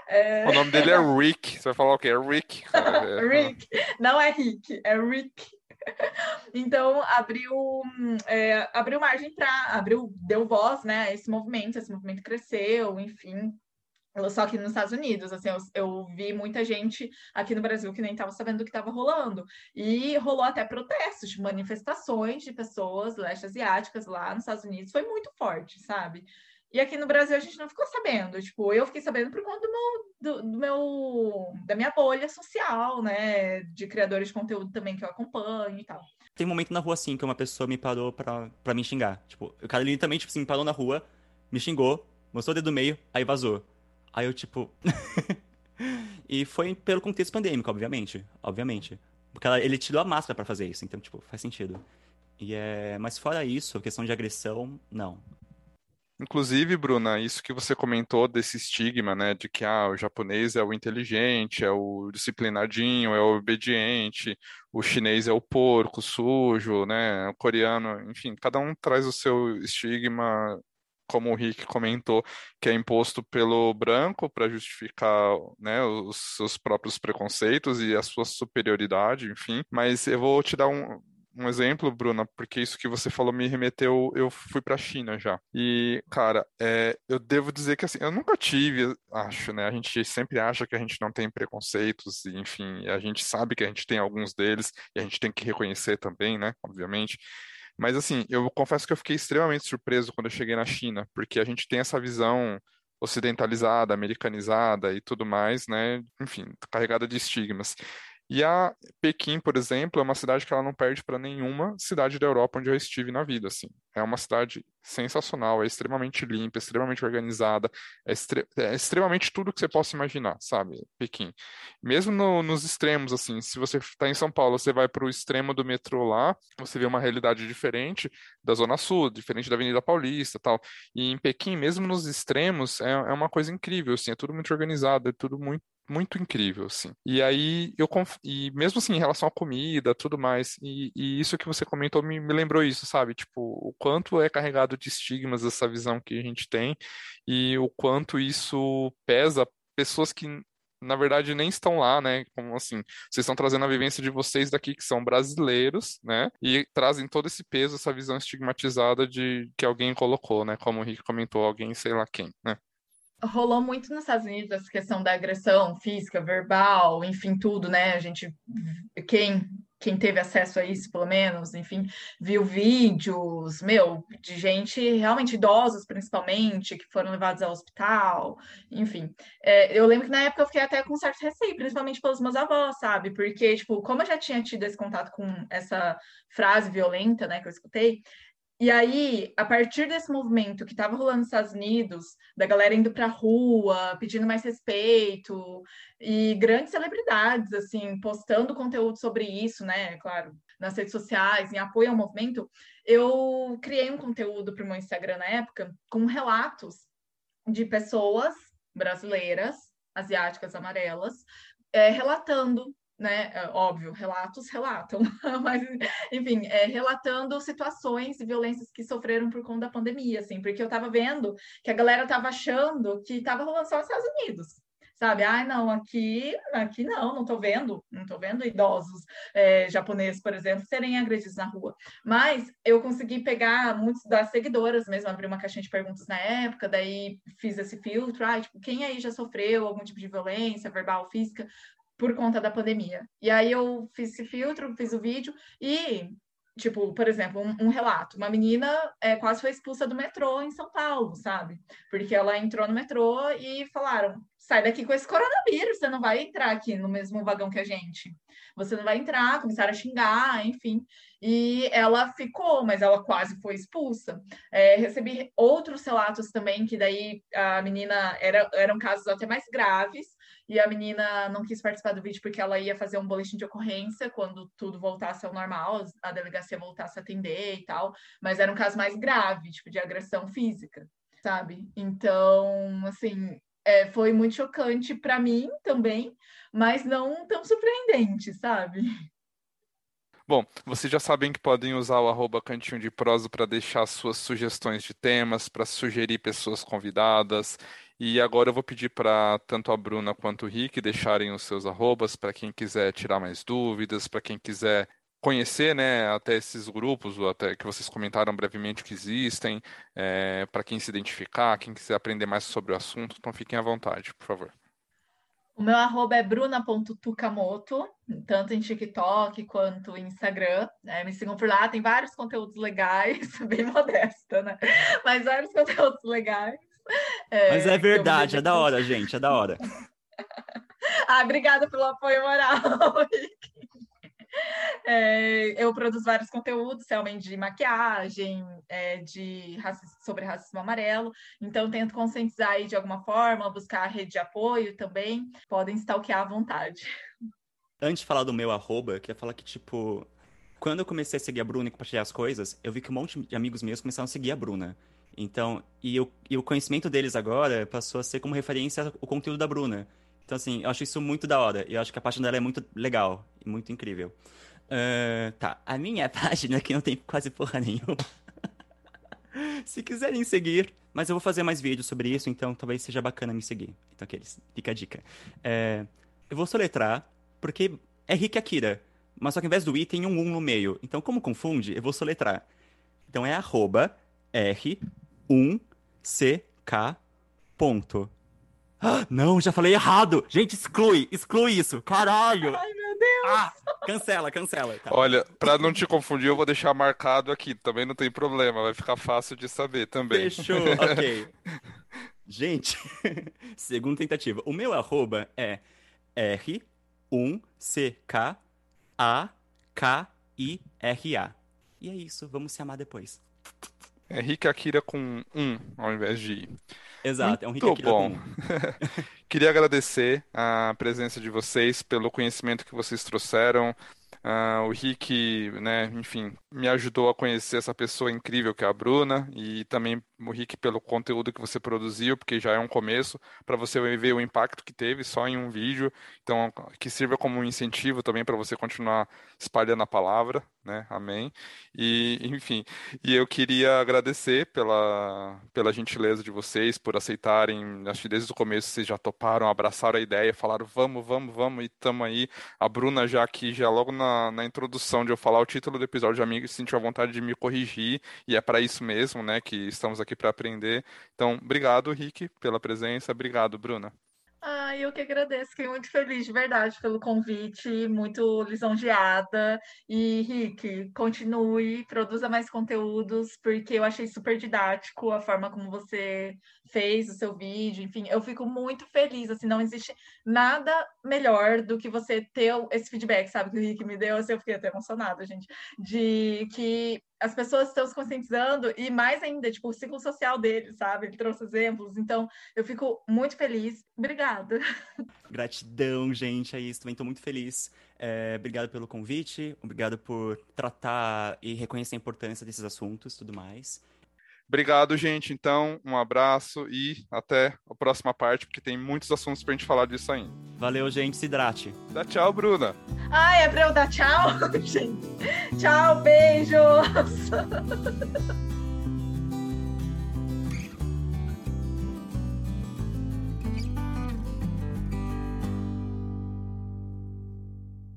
É... O nome dele é Rick. Você vai falar o quê? É Rick. Rick. Não é Rick, é Rick. Então, abriu, é, abriu margem para, abriu, deu voz, né, a esse movimento, esse movimento cresceu, enfim. só que nos Estados Unidos, assim, eu, eu, vi muita gente aqui no Brasil que nem estava sabendo do que estava rolando. E rolou até protestos, manifestações de pessoas leste asiáticas lá nos Estados Unidos. Foi muito forte, sabe? E aqui no Brasil a gente não ficou sabendo. Tipo, eu fiquei sabendo por conta do meu, do, do meu da minha bolha social, né? De criadores de conteúdo também que eu acompanho e tal. Tem um momento na rua, assim, que uma pessoa me parou pra, pra me xingar. Tipo, o cara literalmente, tipo assim, parou na rua, me xingou, mostrou o dedo do meio, aí vazou. Aí eu, tipo. e foi pelo contexto pandêmico, obviamente. Obviamente. Porque ela, ele tirou a máscara para fazer isso, então, tipo, faz sentido. E é... Mas fora isso, questão de agressão, não. Inclusive, Bruna, isso que você comentou desse estigma, né, de que ah, o japonês é o inteligente, é o disciplinadinho, é o obediente, o chinês é o porco, sujo, né, o coreano, enfim, cada um traz o seu estigma como o Rick comentou, que é imposto pelo branco para justificar né, os seus próprios preconceitos e a sua superioridade, enfim. Mas eu vou te dar um, um exemplo, Bruna, porque isso que você falou me remeteu. Eu fui para a China já. E, cara, é, eu devo dizer que assim, eu nunca tive, acho, né? A gente sempre acha que a gente não tem preconceitos, e, enfim, a gente sabe que a gente tem alguns deles, e a gente tem que reconhecer também, né? Obviamente. Mas assim, eu confesso que eu fiquei extremamente surpreso quando eu cheguei na China, porque a gente tem essa visão ocidentalizada, americanizada e tudo mais, né? Enfim, carregada de estigmas. E a Pequim, por exemplo, é uma cidade que ela não perde para nenhuma cidade da Europa onde eu estive na vida, assim. É uma cidade sensacional, é extremamente limpa, extremamente organizada, é, extre é extremamente tudo que você possa imaginar, sabe, Pequim. Mesmo no, nos extremos, assim, se você está em São Paulo, você vai para o extremo do metrô lá, você vê uma realidade diferente da Zona Sul, diferente da Avenida Paulista tal. E em Pequim, mesmo nos extremos, é, é uma coisa incrível, assim, é tudo muito organizado, é tudo muito muito incrível, assim. E aí eu conf... e mesmo assim em relação à comida, tudo mais, e, e isso que você comentou me, me, lembrou isso, sabe? Tipo, o quanto é carregado de estigmas essa visão que a gente tem e o quanto isso pesa pessoas que na verdade nem estão lá, né? Como assim, vocês estão trazendo a vivência de vocês daqui que são brasileiros, né? E trazem todo esse peso, essa visão estigmatizada de que alguém colocou, né? Como o Rick comentou, alguém sei lá quem, né? Rolou muito nos Estados Unidos essa questão da agressão física, verbal, enfim, tudo, né? A gente, quem, quem teve acesso a isso, pelo menos, enfim, viu vídeos, meu, de gente realmente idosos, principalmente, que foram levados ao hospital, enfim. É, eu lembro que na época eu fiquei até com certo receio, principalmente pelos meus avós, sabe? Porque, tipo, como eu já tinha tido esse contato com essa frase violenta, né, que eu escutei, e aí, a partir desse movimento que estava rolando nos Estados Unidos, da galera indo para a rua, pedindo mais respeito, e grandes celebridades, assim, postando conteúdo sobre isso, né, claro, nas redes sociais, em apoio ao movimento, eu criei um conteúdo para o meu Instagram na época, com relatos de pessoas brasileiras, asiáticas amarelas, é, relatando né? É, óbvio, relatos relatam, mas enfim, é, relatando situações e violências que sofreram por conta da pandemia, assim, porque eu estava vendo que a galera estava achando que estava rolando só nos Estados Unidos. Sabe, ah, não, aqui, aqui não, não estou vendo, não estou vendo idosos é, japoneses, por exemplo, serem agredidos na rua. Mas eu consegui pegar muitos das seguidoras mesmo, abri uma caixinha de perguntas na época, daí fiz esse filtro, ah, tipo, quem aí já sofreu algum tipo de violência, verbal, física? Por conta da pandemia. E aí eu fiz esse filtro, fiz o vídeo e, tipo, por exemplo, um, um relato. Uma menina é, quase foi expulsa do metrô em São Paulo, sabe? Porque ela entrou no metrô e falaram: sai daqui com esse coronavírus, você não vai entrar aqui no mesmo vagão que a gente. Você não vai entrar, começaram a xingar, enfim. E ela ficou, mas ela quase foi expulsa. É, recebi outros relatos também, que daí a menina era, eram casos até mais graves, e a menina não quis participar do vídeo porque ela ia fazer um boletim de ocorrência quando tudo voltasse ao normal, a delegacia voltasse a atender e tal, mas era um caso mais grave, tipo de agressão física, sabe? Então, assim, é, foi muito chocante para mim também, mas não tão surpreendente, sabe? Bom, vocês já sabem que podem usar o arroba cantinho de prosa para deixar suas sugestões de temas, para sugerir pessoas convidadas. E agora eu vou pedir para tanto a Bruna quanto o Rick deixarem os seus arrobas para quem quiser tirar mais dúvidas, para quem quiser conhecer, né, até esses grupos, até que vocês comentaram brevemente que existem, é, para quem se identificar, quem quiser aprender mais sobre o assunto, então fiquem à vontade, por favor. O meu arroba é bruna.tukamoto, tanto em TikTok quanto em Instagram. Né? Me sigam por lá, tem vários conteúdos legais, bem modesta, né? Mas vários conteúdos legais. É, Mas é verdade, é da hora, gente, é da hora. ah, obrigada pelo apoio moral, É, eu produzo vários conteúdos, realmente de maquiagem, é, de sobre racismo amarelo, então tento conscientizar aí de alguma forma, buscar a rede de apoio também, podem stalkear à vontade. Antes de falar do meu arroba, eu queria falar que, tipo, quando eu comecei a seguir a Bruna e compartilhar as coisas, eu vi que um monte de amigos meus começaram a seguir a Bruna. Então, e, eu, e o conhecimento deles agora passou a ser como referência o conteúdo da Bruna. Então, assim, eu acho isso muito da hora. Eu acho que a página dela é muito legal e muito incrível. Uh, tá, a minha página aqui não tem quase porra nenhuma. Se quiserem seguir, mas eu vou fazer mais vídeos sobre isso, então talvez seja bacana me seguir. Então, aqueles, fica a dica. É, eu vou soletrar, porque é Rick Akira, mas só que ao invés do i tem um 1 no meio. Então, como confunde, eu vou soletrar. Então é arroba R1CK ponto. Ah, não, já falei errado. Gente, exclui, exclui isso. Caralho. Ai, meu Deus. Ah, cancela, cancela. Tá. Olha, pra não te confundir, eu vou deixar marcado aqui. Também não tem problema, vai ficar fácil de saber também. Fechou, ok. Gente, segunda tentativa. O meu arroba é R1CKAKIRA. E é isso, vamos se amar depois. É Rick Akira com um ao invés de I. Exato, Muito é um Rick Akira bom. com um. Queria agradecer a presença de vocês, pelo conhecimento que vocês trouxeram, Uh, o Rick, né, enfim, me ajudou a conhecer essa pessoa incrível que é a Bruna e também o Rick pelo conteúdo que você produziu, porque já é um começo para você ver o impacto que teve só em um vídeo. Então, que sirva como um incentivo também para você continuar espalhando a palavra, né? Amém. E, enfim, e eu queria agradecer pela, pela gentileza de vocês, por aceitarem, acho que desde o começo vocês já toparam, abraçaram a ideia, falaram vamos, vamos, vamos e estamos aí. A Bruna já aqui, já logo na na, introdução de eu falar o título do episódio de Amigos, sentiu a vontade de me corrigir, e é para isso mesmo, né, que estamos aqui para aprender. Então, obrigado, Rick, pela presença. Obrigado, Bruna. Ah, eu que agradeço, fiquei muito feliz de verdade pelo convite, muito lisonjeada. E, Rick, continue, produza mais conteúdos, porque eu achei super didático a forma como você fez o seu vídeo, enfim, eu fico muito feliz, assim, não existe nada melhor do que você ter esse feedback, sabe, que o Rick me deu, assim, eu fiquei até emocionada, gente, de que as pessoas estão se conscientizando e mais ainda, tipo, o ciclo social dele, sabe? Ele trouxe exemplos, então eu fico muito feliz. Obrigada. Gratidão, gente, é isso. Também estou muito feliz. É, obrigado pelo convite, obrigado por tratar e reconhecer a importância desses assuntos tudo mais. Obrigado, gente. Então, um abraço e até a próxima parte, porque tem muitos assuntos pra gente falar disso ainda. Valeu, gente. Se hidrate. Dá tchau, Bruna. Ah, é pra eu dar tchau? gente. Tchau, beijos.